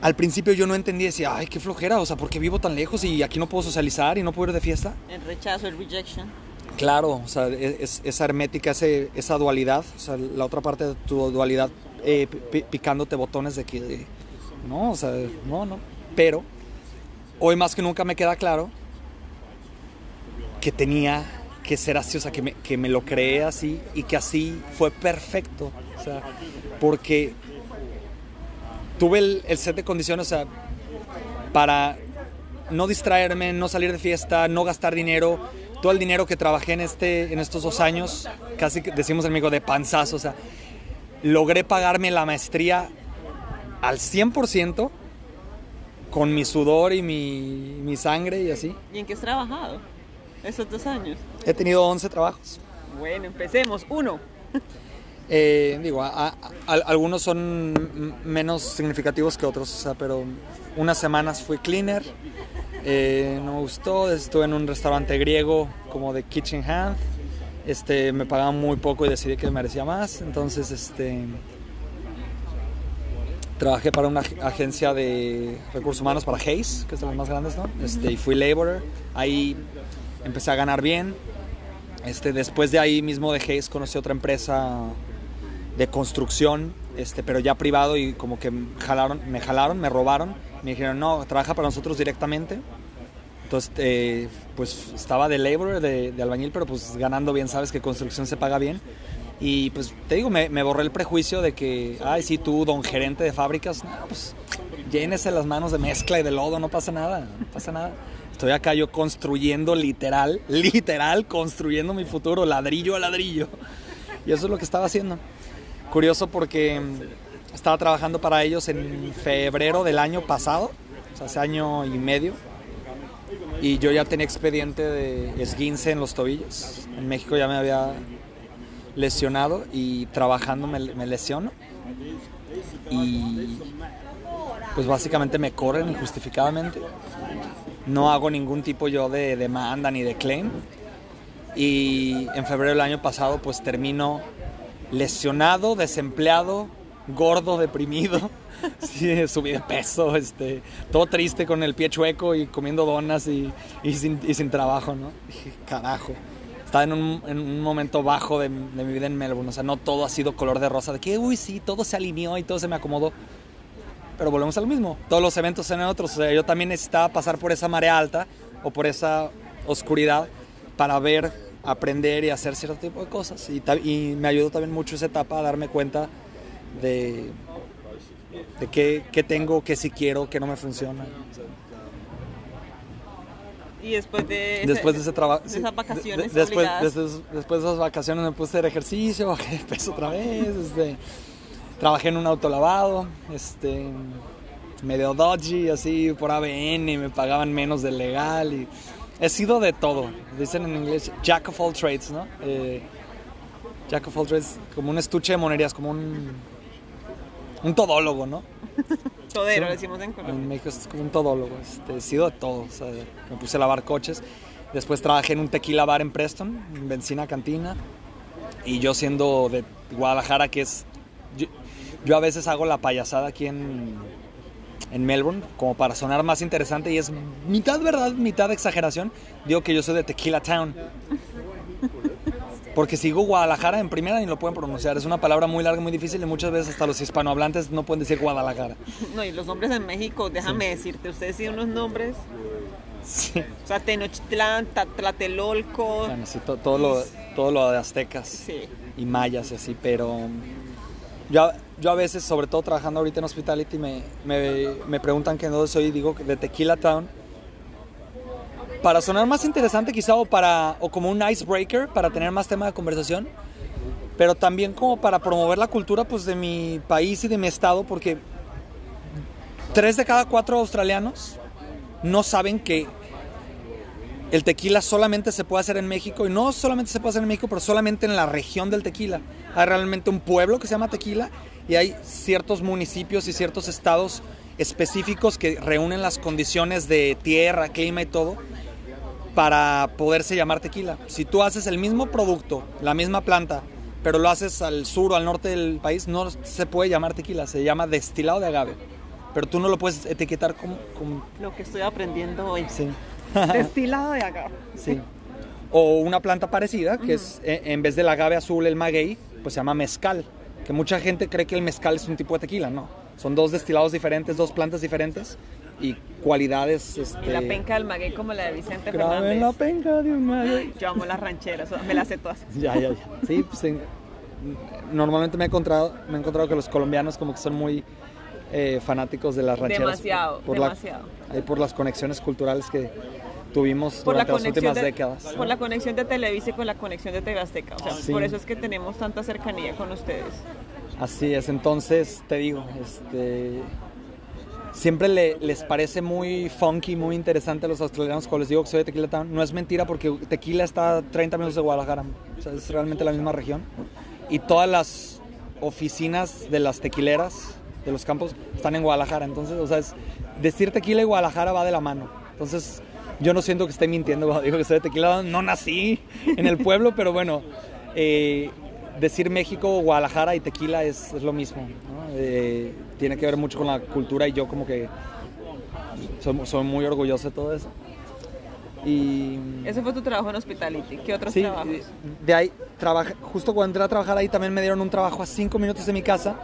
Al principio yo no entendía, decía, ay, qué flojera, o sea, ¿por qué vivo tan lejos y aquí no puedo socializar y no puedo ir de fiesta? El rechazo, el rejection. Claro, o sea, es, es- esa hermética, ese- esa dualidad, o sea, la otra parte de tu dualidad eh, pi- pi- picándote botones de que, no, o sea, no, no. Pero hoy más que nunca me queda claro que tenía que ser así, o sea, que me, que me lo creé así y que así fue perfecto, o sea, porque tuve el, el set de condiciones, o sea, para no distraerme, no salir de fiesta, no gastar dinero. Todo el dinero que trabajé en, este, en estos dos años, casi decimos amigo de panzazo, o sea, logré pagarme la maestría al 100% con mi sudor y mi, mi sangre y así. ¿Y en qué has trabajado esos dos años? He tenido 11 trabajos. Bueno, empecemos. Uno. Eh, digo, a- a- a- algunos son menos significativos que otros, o sea, pero unas semanas fui cleaner, eh, no me gustó, estuve en un restaurante griego como de Kitchen Hand, este, me pagaban muy poco y decidí que merecía más, entonces este, trabajé para una ag- agencia de recursos humanos para Hayes, que es de las más grandes, ¿no? Este, y fui laborer, ahí empecé a ganar bien, este, después de ahí mismo de Hayes conocí otra empresa de construcción, este, pero ya privado y como que jalaron, me jalaron, me robaron, me dijeron, no, trabaja para nosotros directamente. Entonces, eh, pues estaba de labor, de, de albañil, pero pues ganando bien, sabes que construcción se paga bien. Y pues te digo, me, borré el prejuicio de que, ay, sí, tú, don gerente de fábricas, no, pues llénese las manos de mezcla y de lodo, no pasa nada, no pasa nada. Estoy acá yo construyendo literal, literal, construyendo mi futuro, ladrillo a ladrillo. Y eso es lo que estaba haciendo. Curioso porque mm, estaba trabajando para ellos en febrero del año pasado, o sea, hace año y medio. Y yo ya tenía expediente de esguince en los tobillos. En México ya me había lesionado y trabajando me, lesiono. Y pues básicamente me corren injustificadamente. No hago ningún tipo yo de demanda ni de claim. Y en febrero del año pasado pues termino lesionado, desempleado, gordo, deprimido. Sí, subí de peso, este, todo triste con el pie chueco y comiendo donas y, y sin, y sin trabajo, ¿no? Carajo. Estaba en un, en un momento bajo de, de mi vida en Melbourne, o sea, no todo ha sido color de rosa, de que, uy, sí, todo se alineó y todo se me acomodó. Pero volvemos a lo mismo, todos los eventos en otros, o sea, yo también necesitaba pasar por esa marea alta o por esa oscuridad para ver, aprender y hacer cierto tipo de cosas. Y, y me ayudó también mucho esa etapa a darme cuenta de, de qué, qué tengo, qué sí quiero, qué no me funciona. Y después de, ese- Después de ese trabajo... de esas vacaciones después, después, después de esas vacaciones me puse a hacer ejercicio, bajé de peso otra vez, este, trabajé en un autolavado, este, medio dodgy, así, por ABN, me pagaban menos del legal y he sido de todo, dicen en inglés jack of all trades, ¿no? Eh, jack of all trades, como un estuche de monerías, como un, un todólogo, ¿no? Todero, Sí. decimos en En Colombia. México es como un todólogo, este, he sido de todo. o sea, me puse a lavar coches. Después trabajé en un tequila bar en Preston, en Benzina Cantina. Y yo siendo de Guadalajara, que es... Yo, yo a veces hago la payasada aquí en, en Melbourne, como para sonar más interesante, y es mitad verdad, mitad exageración. Digo que yo soy de Tequila Town. Porque si digo Guadalajara en primera ni lo pueden pronunciar. Es una palabra muy larga, muy difícil y muchas veces hasta los hispanohablantes no pueden decir Guadalajara. No, y los nombres en México, déjame decirte, ustedes tienen unos nombres, Sí. o sea, Tenochtitlán, Tlatelolco, Bueno, sí, to- todo, lo, todo lo de aztecas sí. y mayas y así, pero yo, yo a veces, sobre todo trabajando ahorita en Hospitality, me, me, me preguntan que no soy, digo que de Tequila Town. Para sonar más interesante quizá o, para, o como un icebreaker, para tener más tema de conversación, pero también como para promover la cultura pues, de mi país y de mi estado, porque tres de cada cuatro australianos no saben que el tequila solamente se puede hacer en México y no solamente se puede hacer en México, pero solamente en la región del tequila. Hay realmente un pueblo que se llama Tequila y hay ciertos municipios y ciertos estados específicos que reúnen las condiciones de tierra, clima y todo para poderse llamar tequila. Si tú haces el mismo producto, la misma planta, pero lo haces al sur o al norte del país, no se puede llamar tequila, se llama destilado de agave. Pero tú no lo puedes etiquetar como... como- Lo que estoy aprendiendo hoy. sí. Destilado de agave. Sí. O una planta parecida, que es eh, en vez del agave azul, el maguey, pues se llama mezcal. Que mucha gente cree que el mezcal es un tipo de tequila, no. Son dos destilados diferentes, dos plantas diferentes y cualidades. Este, Y la penca del maguey como la de Vicente en la Fernández. penca de un maguey. Yo amo las rancheras, me las sé todas. Ya, ya, ya. Sí, pues en- normalmente me he encontrado, me he encontrado que los colombianos como que son muy eh, fanáticos de las rancheras. Demasiado, por la- demasiado. ahí por las conexiones culturales que tuvimos Por la, durante las últimas de, décadas. por la conexión de Televisa y con la conexión de TV Azteca. O sea, Sí. por eso es que tenemos tanta cercanía con ustedes. Así es, entonces te digo, este, siempre le- les parece muy funky, muy interesante a los australianos cuando les digo que soy de Tequila Town. No es mentira porque Tequila está a 30 minutos de Guadalajara, o sea, es realmente la misma región. Y todas las oficinas de las tequileras, de los campos, están en Guadalajara. Entonces, o sea, es- decir Tequila y Guadalajara va de la mano. Entonces, yo no siento que esté mintiendo cuando digo que soy de Tequila. No nací en el pueblo, pero bueno, eh, decir México, Guadalajara y Tequila es, es lo mismo. ¿no? Eh, tiene que ver mucho con la cultura y yo como que soy, soy muy orgulloso de todo eso. Y Ese fue tu trabajo en Hospitality. ¿Qué otros sí, trabajos? de- de ahí, trabaja, justo cuando entré a trabajar ahí también me dieron un trabajo a cinco minutos de mi casa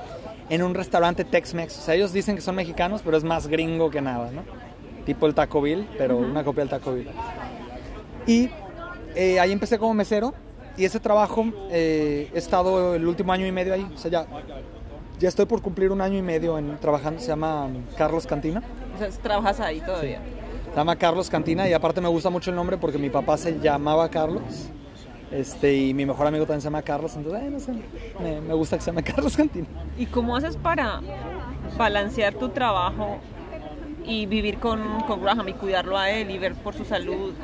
en un restaurante Tex-Mex. O sea, ellos dicen que son mexicanos, pero es más gringo que nada, ¿no? Tipo el Taco Bill, pero una copia del Taco Bill. Y eh, ahí empecé como mesero y ese trabajo eh, he estado el último año y medio ahí. O sea, ya, ya estoy por cumplir un año y medio en, trabajando. Se llama Carlos Cantina. O sea, trabajas ahí todavía. Se llama Carlos Cantina y aparte me gusta mucho el nombre porque mi papá se llamaba Carlos. Este, y mi mejor amigo también se llama Carlos, entonces, eh, no sé, me, me gusta que se llame Carlos Cantina. ¿Y cómo haces para balancear tu trabajo y vivir con, con Graham y cuidarlo a él y ver por su salud?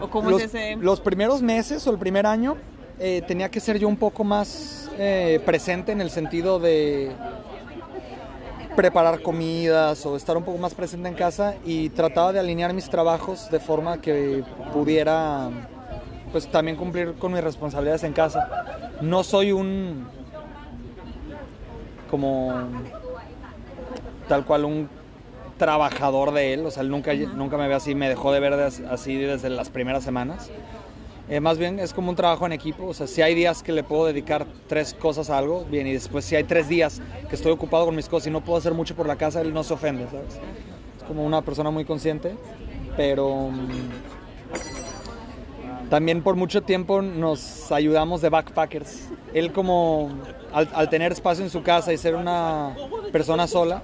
¿O cómo Los, es ese...? los primeros meses o el primer año eh, tenía que ser yo un poco más eh, presente en el sentido de preparar comidas o estar un poco más presente en casa y trataba de alinear mis trabajos de forma que pudiera pues también cumplir con mis responsabilidades en casa. No soy un como tal cual un trabajador de él, o sea, él nunca, nunca me ve así, me dejó de ver des- así desde las primeras semanas. Eh, más bien es como un trabajo en equipo, o sea, si hay días que le puedo dedicar tres cosas a algo, bien, y después si hay tres días que estoy ocupado con mis cosas y no puedo hacer mucho por la casa, él no se ofende, ¿sabes? Es como una persona muy consciente, pero mm, también por mucho tiempo nos ayudamos de backpackers. Él como al, al tener espacio en su casa y ser una persona sola,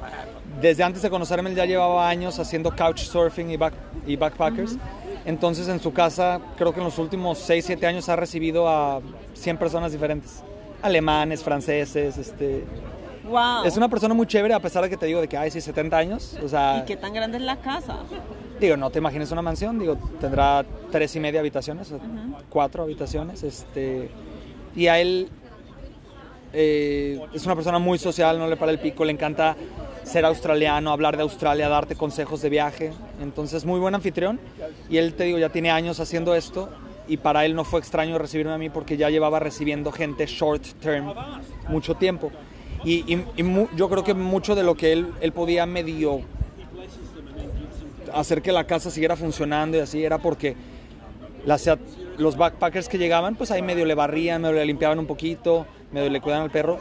desde antes de conocerme él ya llevaba años haciendo couchsurfing y, back, y backpackers. Entonces en su casa creo que en los últimos 6, 7 años ha recibido a 100 personas diferentes. Alemanes, franceses, este... ¡Wow! Es una persona muy chévere a pesar de que te digo de que, ay, sí, 70 años. O sea, ¿Y qué tan grande es la casa? Digo, no te imagines una mansión, digo, tendrá tres y media habitaciones, o cuatro habitaciones, este, y a él eh, es una persona muy social, no le para el pico, le encanta ser australiano, hablar de Australia, darte consejos de viaje, entonces muy buen anfitrión, y él, te digo, ya tiene años haciendo esto, y para él no fue extraño recibirme a mí porque ya llevaba recibiendo gente short term mucho tiempo. Y, yo creo que mucho de lo que él, él podía medio hacer que la casa siguiera funcionando y así era porque los backpackers que llegaban, pues ahí medio le barrían, medio le limpiaban un poquito, medio le cuidaban al perro.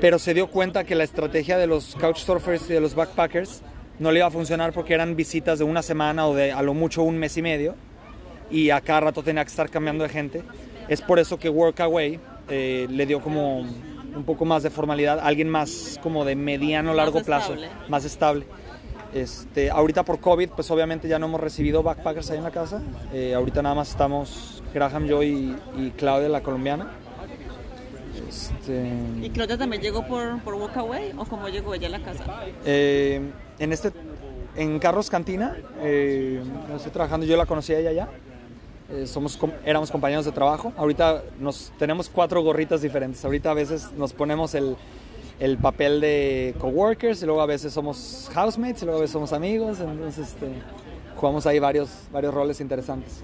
Pero se dio cuenta que la estrategia de los couchsurfers y de los backpackers no le iba a funcionar porque eran visitas de una semana o de a lo mucho un mes y medio y a cada rato tenía que estar cambiando de gente. Es por eso que Workaway eh, le dio como un poco más de formalidad, alguien más como de mediano largo plazo, estable. más estable. Este, ahorita por COVID, pues obviamente ya no hemos recibido backpackers ahí en la casa. Eh, ahorita nada más estamos Graham, yo y, y Claudia, la colombiana. Este, ¿Y Claudia también llegó por, por Walkaway o cómo llegó ella a la casa? eh, en este, en Carros Cantina, eh, estoy trabajando, yo la conocí a ella ya. Eh, somos, éramos compañeros de trabajo. Ahorita nos tenemos cuatro gorritas diferentes. Ahorita a veces nos ponemos el, el papel de coworkers y luego a veces somos housemates y luego a veces somos amigos. Entonces este, jugamos ahí varios, varios roles interesantes.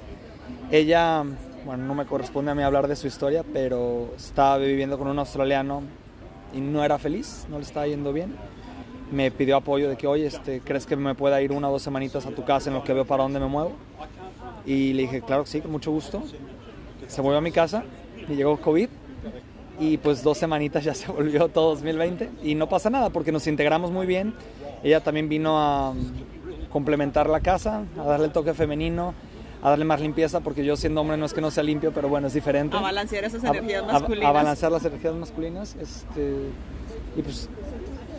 Ella, bueno, no me corresponde a mí hablar de su historia, pero estaba viviendo con un australiano y no era feliz, no le estaba yendo bien. Me pidió apoyo de que, oye, este, ¿crees que me pueda ir una o dos semanitas a tu casa en lo que veo para dónde me muevo? Y le dije, claro que sí, con mucho gusto. Se movió a mi casa y llegó COVID. Y pues dos semanitas ya se volvió todo 2020. Y no pasa nada porque nos integramos muy bien. Ella también vino a mm, complementar la casa, a darle el toque femenino, a darle más limpieza, porque yo siendo hombre no es que no sea limpio, pero bueno, es diferente. A balancear esas energías a- masculinas. A, balancear las energías masculinas. Este, y pues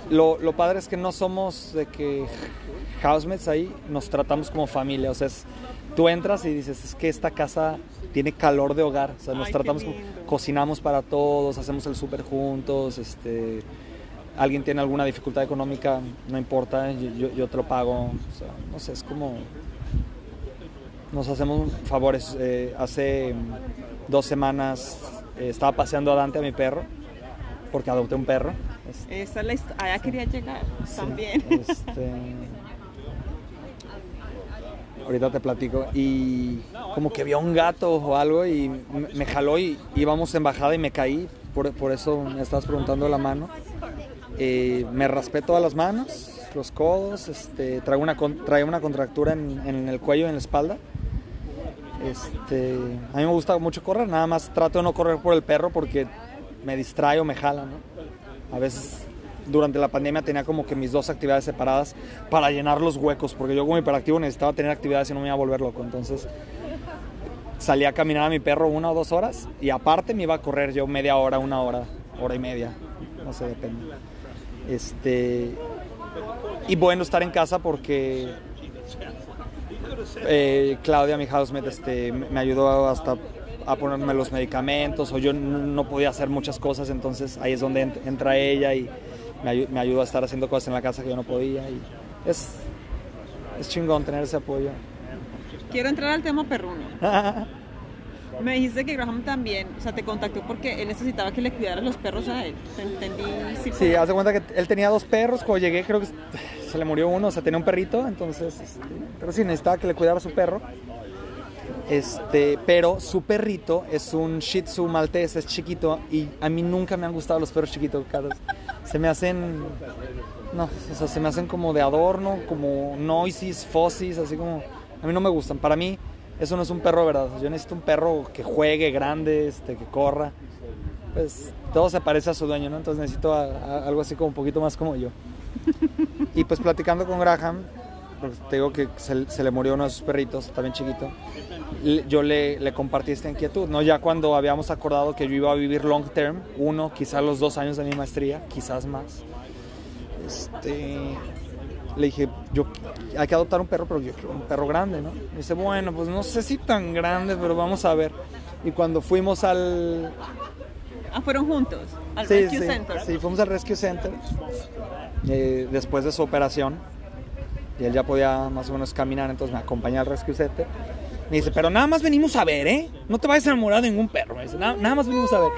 lo, lo padre es que no somos de que housemates ahí, nos tratamos como familia. O sea, es- tú entras y dices, es que esta casa tiene calor de hogar. O sea, nos Ay, tratamos como, cocinamos para todos, hacemos el súper juntos. Este, alguien tiene alguna dificultad económica, no importa, yo, yo- yo te lo pago. O sea, no sé, es como nos hacemos favores. Eh, hace dos semanas eh, estaba paseando a Dante, a mi perro, porque adopté un perro. Este, Esa es la histo- Allá quería llegar también. este, ahorita te platico. Y como que vio un gato o algo y me, me jaló y íbamos en bajada y me caí. Por, por eso me estabas preguntando la mano. Eh, me raspé todas las manos, los codos, este, traigo una, una contractura en, en el cuello y en la espalda. Este, a mí me gusta mucho correr, nada más trato de no correr por el perro porque me distrae o me jala, ¿no? A veces durante la pandemia tenía como que mis dos actividades separadas para llenar los huecos, porque yo como hiperactivo necesitaba tener actividades y no me iba a volver loco, entonces salía a caminar a mi perro una o dos horas y aparte me iba a correr yo media hora, una hora, hora y media, no sé, depende. Este, y bueno estar en casa porque eh, Claudia, mi housemate, este, me ayudó hasta a ponerme los medicamentos o yo no, podía hacer muchas cosas, entonces ahí es donde ent- entra ella y me, ayu- me ayuda a estar haciendo cosas en la casa que yo no podía y es, es chingón tener ese apoyo. Quiero entrar al tema perruno. Me dijiste que Graham también, o sea, te contactó porque él necesitaba que le cuidaras los perros a él. ¿Te entendí? Sí, Sí, haz de cuenta que él tenía dos perros, cuando llegué creo que se le murió uno, o sea, tenía un perrito, entonces, este, pero sí, necesitaba que le cuidara a su perro. Este, pero su perrito es un Shih Tzu maltés, es chiquito y a mí nunca me han gustado los perros chiquitos, Carlos. Se me hacen, no, o sea, se me hacen como de adorno, como noises, fossis, así como, a mí no me gustan. Para mí eso no es un perro, ¿verdad? Yo necesito un perro que juegue, grande, este, que corra. Pues todo se parece a su dueño, ¿no? Entonces necesito a- a- algo así como un poquito más como yo. Y pues platicando con Graham, porque te digo que se, se le murió uno de sus perritos, también chiquito, yo le, le compartí esta inquietud, ¿no? Ya cuando habíamos acordado que yo iba a vivir long term, uno, quizás los dos años de mi maestría, quizás más, este, le dije, yo hay que adoptar un perro, pero yo quiero un perro grande, ¿no? Me dice, bueno, pues no sé si tan grande, pero vamos a ver. Y cuando fuimos al, Ah, fueron juntos al Sí, Rescue sí, Center. Sí, fuimos al Rescue Center eh, después de su operación. Y él ya podía más o menos caminar, entonces me acompañó al Rescue Center. Me dice, pero nada más venimos a ver, ¿eh? No te vayas a enamorar de ningún perro. Me dice, nada, nada más venimos a ver.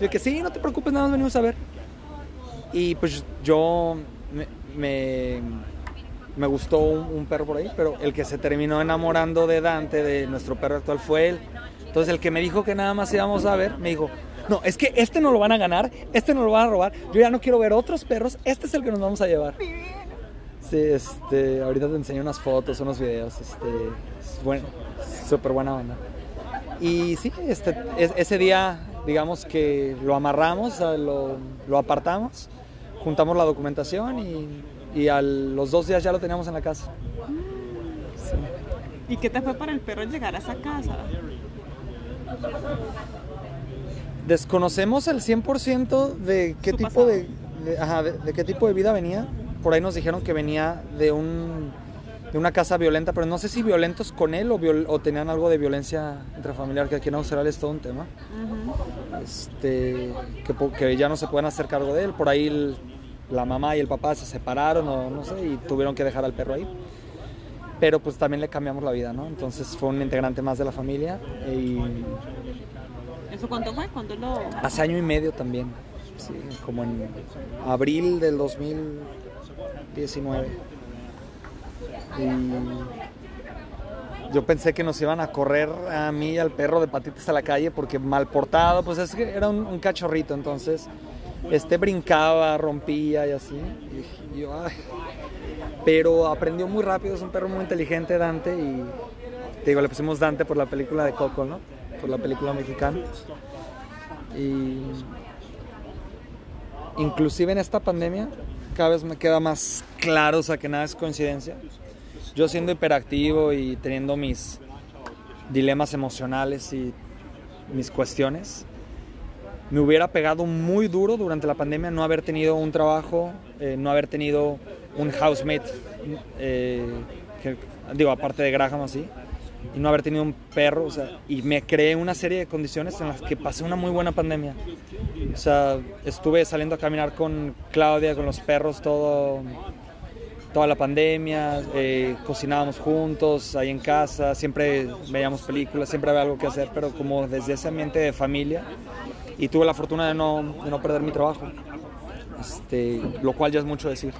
Y yo que sí, no te preocupes, nada más venimos a ver. Y pues yo me, me, me gustó un, perro por ahí, pero el que se terminó enamorando de Dante, de nuestro perro actual, fue él. Entonces el que me dijo que nada más íbamos a ver, me dijo, no, es que este no lo van a ganar, este no lo van a robar, yo ya no quiero ver otros perros, este es el que nos vamos a llevar. Sí, este, ahorita te enseño unas fotos, unos videos, este, es bueno, súper buena onda. Y sí, este, es- ese día, digamos que lo amarramos, lo, lo apartamos, juntamos la documentación y, y a los dos días ya lo teníamos en la casa. ¿Y qué te fue para el perro llegar a esa casa? Desconocemos el 100% de qué Su tipo de, de- ajá, de- de qué tipo de vida venía. Por ahí nos dijeron que venía de un de una casa violenta, pero no sé si violentos con él o, viol- o tenían algo de violencia intrafamiliar, que aquí en Australia es todo un tema. Este, que, ya no se pueden hacer cargo de él. Por ahí el- la mamá y el papá se separaron o no sé y tuvieron que dejar al perro ahí. Pero pues también le cambiamos la vida, ¿no? Entonces fue un integrante más de la familia y ¿Eso cuánto fue? ¿Cuándo lo...? Hace año y medio también, sí, como en abril del 2019. Y yo pensé que nos iban a correr a mí y al perro de patitas a la calle porque mal portado, pues es que era un, un cachorrito, entonces este brincaba, rompía y así. Y. Pero aprendió muy rápido, es un perro muy inteligente, Dante, y te digo, le pusimos Dante por la película de Coco, ¿no? Por la película mexicana. Y inclusive en esta pandemia cada vez me queda más claro, o sea, que nada es coincidencia. Yo siendo hiperactivo y teniendo mis dilemas emocionales y mis cuestiones, me hubiera pegado muy duro durante la pandemia no haber tenido un trabajo, eh, no haber tenido un housemate, eh, que, digo, aparte de Graham así, y no haber tenido un perro, o sea, y me creé una serie de condiciones en las que pasé una muy buena pandemia. O sea, estuve saliendo a caminar con Claudia, con los perros, todo, toda la pandemia, eh, cocinábamos juntos ahí en casa, siempre veíamos películas, siempre había algo que hacer, pero como desde ese ambiente de familia, y tuve la fortuna de no, de no perder mi trabajo, este, lo cual ya es mucho decir.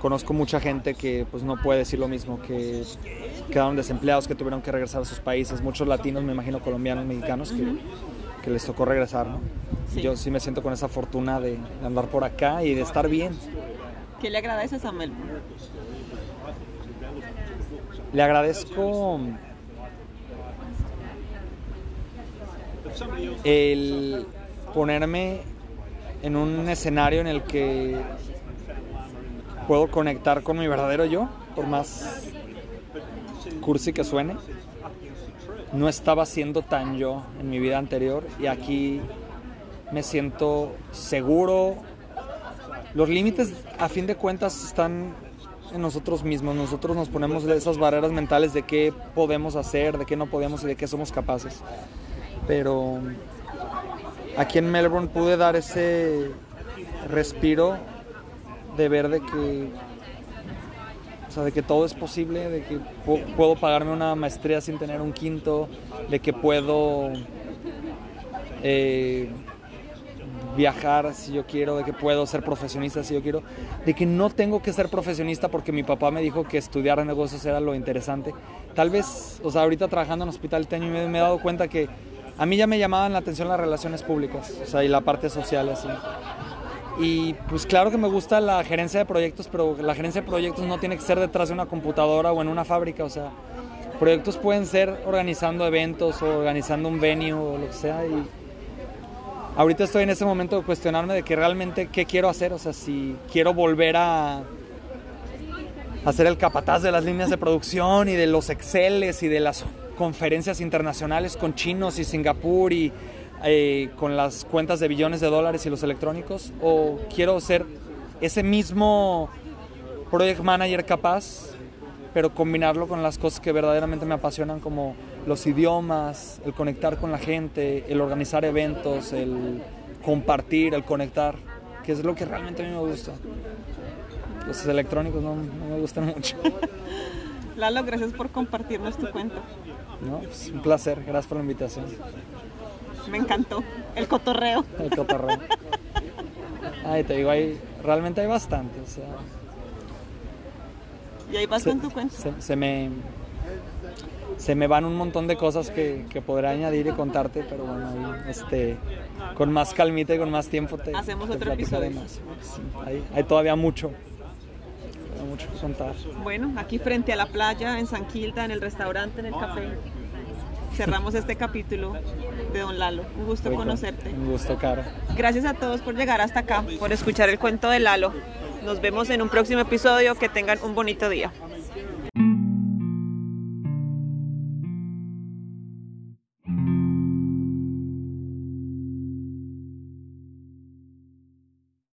Conozco mucha gente que pues no puede decir lo mismo, que quedaron desempleados, que tuvieron que regresar a sus países, muchos latinos, me imagino colombianos, mexicanos, que, que les tocó regresar, ¿no? Sí. Yo sí me siento con esa fortuna de, de andar por acá y de estar bien. ¿Qué le agradeces a Melbourne? Le agradezco el ponerme en un escenario en el que puedo conectar con mi verdadero yo, por más cursi que suene. No estaba siendo tan yo en mi vida anterior y aquí me siento seguro. Los límites, a fin de cuentas, están en nosotros mismos. Nosotros nos ponemos esas barreras mentales de qué podemos hacer, de qué no podemos y de qué somos capaces. Pero aquí en Melbourne pude dar ese respiro de ver de que o sea, de que todo es posible, de que pu- puedo pagarme una maestría sin tener un quinto, de que puedo eh, viajar si yo quiero, de que puedo ser profesionista si yo quiero, de que no tengo que ser profesionista porque mi papá me dijo que estudiar negocios era lo interesante. Tal vez, o sea, ahorita trabajando en hospital este año me he dado cuenta que a mí ya me llamaban la atención las relaciones públicas, o sea, y la parte social así. Y pues claro que me gusta la gerencia de proyectos, pero la gerencia de proyectos no tiene que ser detrás de una computadora o en una fábrica, o sea, proyectos pueden ser organizando eventos o organizando un venue o lo que sea y ahorita estoy en ese momento de cuestionarme de que realmente qué quiero hacer, o sea, si quiero volver a hacer el capataz de las líneas de producción y de los Exceles y de las conferencias internacionales con chinos y Singapur y eh, con las cuentas de billones de dólares y los electrónicos o quiero ser ese mismo project manager capaz pero combinarlo con las cosas que verdaderamente me apasionan como los idiomas, el conectar con la gente, el organizar eventos, el compartir, el conectar, que es lo que realmente a mí me gusta. Los electrónicos no, me gustan mucho. Lalo, gracias por compartirnos tu cuento. ¿No? Pues, un placer, gracias por la invitación. Me encantó el cotorreo. El cotorreo. Ay, te digo, hay, realmente hay bastante. O sea, Y ahí vas con tu cuento. se- se me, se me van un montón de cosas que, que podré añadir y contarte, pero bueno, ahí, este, con más calmita y con más tiempo te Hacemos te otro episodio. más. Sí, hay, hay todavía mucho, mucho que contar. Bueno, aquí frente a la playa, en San Quilda, en el restaurante, en el café, cerramos este capítulo de Don Lalo. Un gusto conocerte. Un gusto, Caro. Gracias a todos por llegar hasta acá, por escuchar el cuento de Lalo. Nos vemos en un próximo episodio. Que tengan un bonito día.